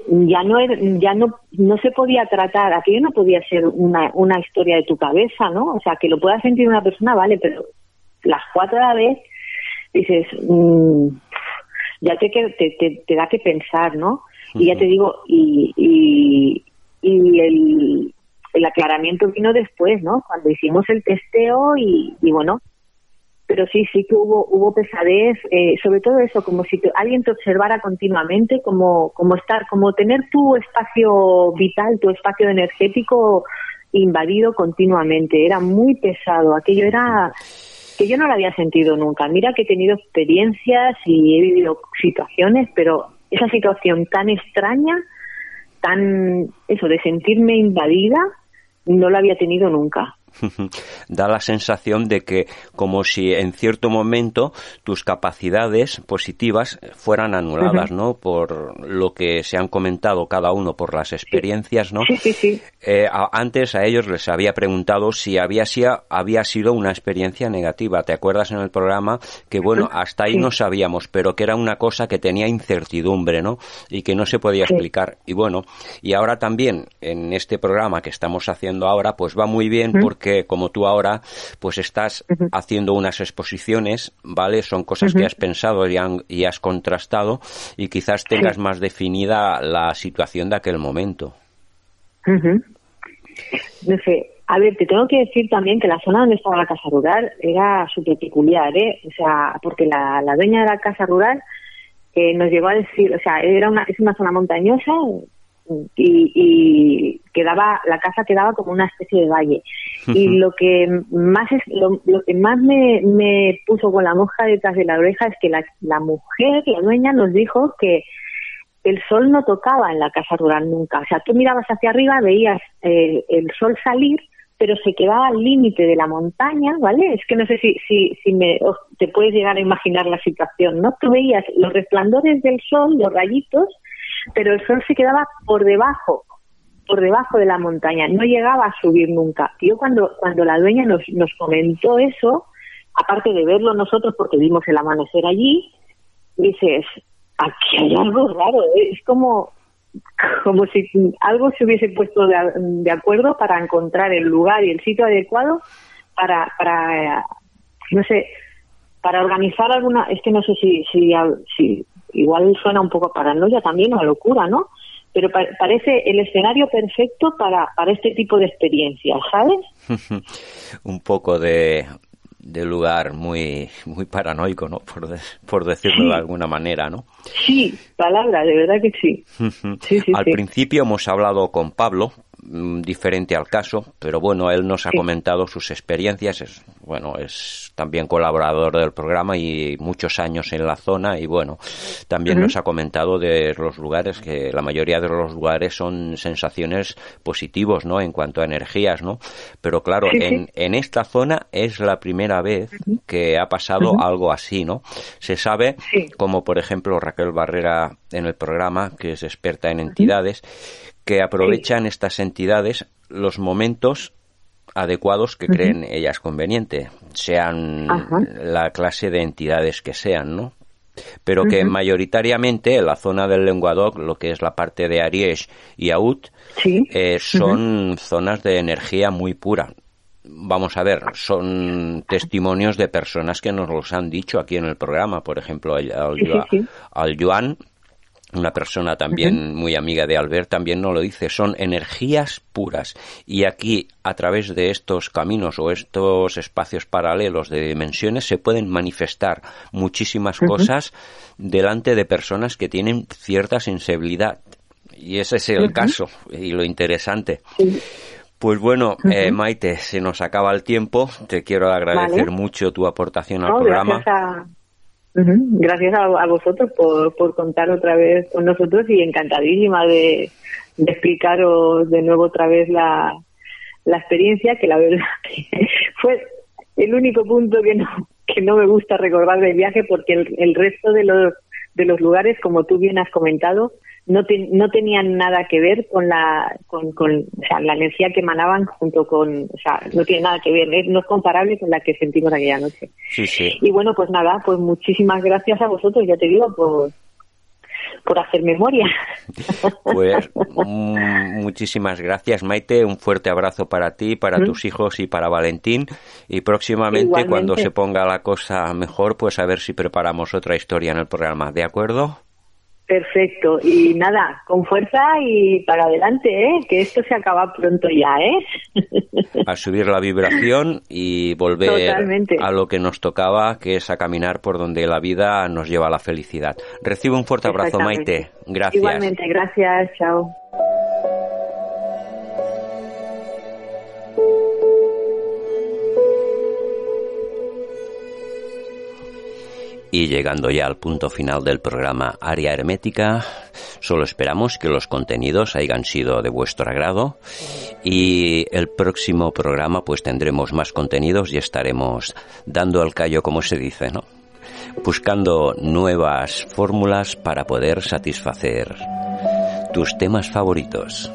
ya no ya no no se podía tratar aquello no podía ser una, una historia de tu cabeza no o sea que lo pueda sentir una persona vale pero las cuatro a la vez dices mm, ya te, te, te da que pensar no y ya te digo, y, y, y el, el, aclaramiento vino después, ¿no? Cuando hicimos el testeo y, y bueno, pero sí, sí que hubo, hubo pesadez, eh, sobre todo eso, como si alguien te observara continuamente, como, como estar, como tener tu espacio vital, tu espacio energético invadido continuamente. Era muy pesado, aquello era que yo no lo había sentido nunca. Mira que he tenido experiencias y he vivido situaciones, pero esa situación tan extraña, tan, eso, de sentirme invadida, no la había tenido nunca. (laughs) da la sensación de que como si en cierto momento tus capacidades positivas fueran anuladas, ¿no? Por lo que se han comentado cada uno por las experiencias, ¿no? Eh, antes a ellos les había preguntado si había, había sido una experiencia negativa. ¿Te acuerdas en el programa que bueno, hasta ahí no sabíamos, pero que era una cosa que tenía incertidumbre, ¿no? Y que no se podía explicar. Y bueno, y ahora también en este programa que estamos haciendo ahora, pues va muy bien porque que como tú ahora, pues estás haciendo unas exposiciones, ¿vale? Son cosas que has pensado y, has contrastado y quizás tengas más definida la situación de aquel momento. No sé, a ver, te tengo que decir también que la zona donde estaba la casa rural era súper peculiar, ¿eh? O sea, porque la, la dueña de la casa rural eh, nos llegó a decir, o sea, era una, es una zona montañosa, y, y, quedaba la casa quedaba como una especie de valle y lo que más es lo, que más me, me, puso con la moja detrás de la oreja es que la, la mujer la dueña nos dijo que el sol no tocaba en la casa rural nunca o sea tú mirabas hacia arriba veías el, el sol salir pero se quedaba al límite de la montaña, ¿vale? Es que no sé si, si, si me, te puedes llegar a imaginar la situación, ¿no? Tú veías los resplandores del sol, los rayitos, pero el sol se quedaba por debajo, por debajo de la montaña, no llegaba a subir nunca. Yo cuando, cuando la dueña nos, nos comentó eso, aparte de verlo nosotros porque vimos el amanecer allí, dices, aquí hay algo raro, ¿eh? es como, como si algo se hubiese puesto de, de, acuerdo para encontrar el lugar y el sitio adecuado para, para no sé, para organizar alguna, es que no sé si, si, si igual suena un poco paranoia también o a locura, ¿no? Pero parece el escenario perfecto para, para este tipo de experiencias, ¿sabes? (laughs) un poco de, de lugar muy muy paranoico, ¿no? Por, por decirlo de alguna manera, ¿no? Sí, palabra, de verdad que sí. (laughs) Al principio hemos hablado con Pablo, diferente al caso, pero bueno, él nos ha comentado sus experiencias, es, bueno, es también colaborador del programa y muchos años en la zona y bueno, también nos ha comentado de los lugares que la mayoría de los lugares son sensaciones positivos, ¿no? En cuanto a energías, ¿no? Pero claro, en, en esta zona es la primera vez que ha pasado algo así, ¿no? Se sabe, como por ejemplo Raquel Barrera en el programa, que es experta en entidades, que aprovechan estas entidades los momentos adecuados que creen ellas conveniente, sean la clase de entidades que sean, ¿no? Pero que mayoritariamente en la zona del Lenguadoc, lo que es la parte de Ariège y Aut, eh, son zonas de energía muy pura. Vamos a ver, son testimonios de personas que nos los han dicho aquí en el programa. Por ejemplo, al, al, Joan una persona también muy amiga de Albert también nos lo dice, son energías puras. Y aquí, a través de estos caminos o estos espacios paralelos de dimensiones, se pueden manifestar muchísimas cosas delante de personas que tienen cierta sensibilidad. Y ese es el caso y lo interesante. Pues bueno, eh, Maite, se nos acaba el tiempo. Te quiero agradecer mucho tu aportación al programa. Gracias a, vosotros por, por, contar otra vez con nosotros y encantadísima de, explicaros de nuevo otra vez la, la experiencia, que la verdad (laughs) fue el único punto que no, que no me gusta recordar del viaje porque el, el resto de los, de los lugares, como tú bien has comentado, no, no tenían nada que ver con la con, con o sea, la energía que emanaban junto con o sea no tiene nada que ver no es comparable con la que sentimos aquella noche sí, sí. y bueno pues nada pues muchísimas gracias a vosotros ya te digo por por hacer memoria. (laughs) Pues (laughs) mm, muchísimas gracias, Maite. Un fuerte abrazo para ti, para tus hijos y para Valentín. Y próximamente, cuando se ponga la cosa mejor, pues a ver si preparamos otra historia en el programa. ¿De acuerdo? Perfecto. Y nada, con fuerza y para adelante, ¿eh? que esto se acaba pronto ya, ¿eh? A subir la vibración y volver a lo que nos tocaba, que es a caminar por donde la vida nos lleva a la felicidad. Recibe un fuerte abrazo, Maite. Gracias. Igualmente, gracias. Chao. Y llegando ya al punto final del programa Área Hermética, solo esperamos que los contenidos hayan sido de vuestro agrado y el próximo programa pues tendremos más contenidos y estaremos dando al callo como se dice, ¿no? Buscando nuevas fórmulas para poder satisfacer tus temas favoritos.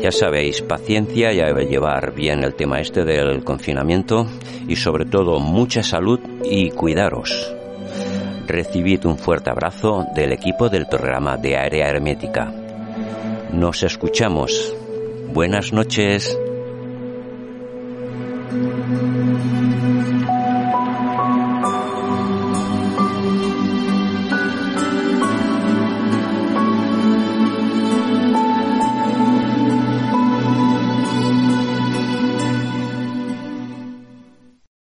Ya sabéis, paciencia y a llevar bien el tema este del confinamiento y sobre todo mucha salud y cuidaros. Recibid un fuerte abrazo del equipo del programa de Área Hermética. Nos escuchamos. Buenas noches.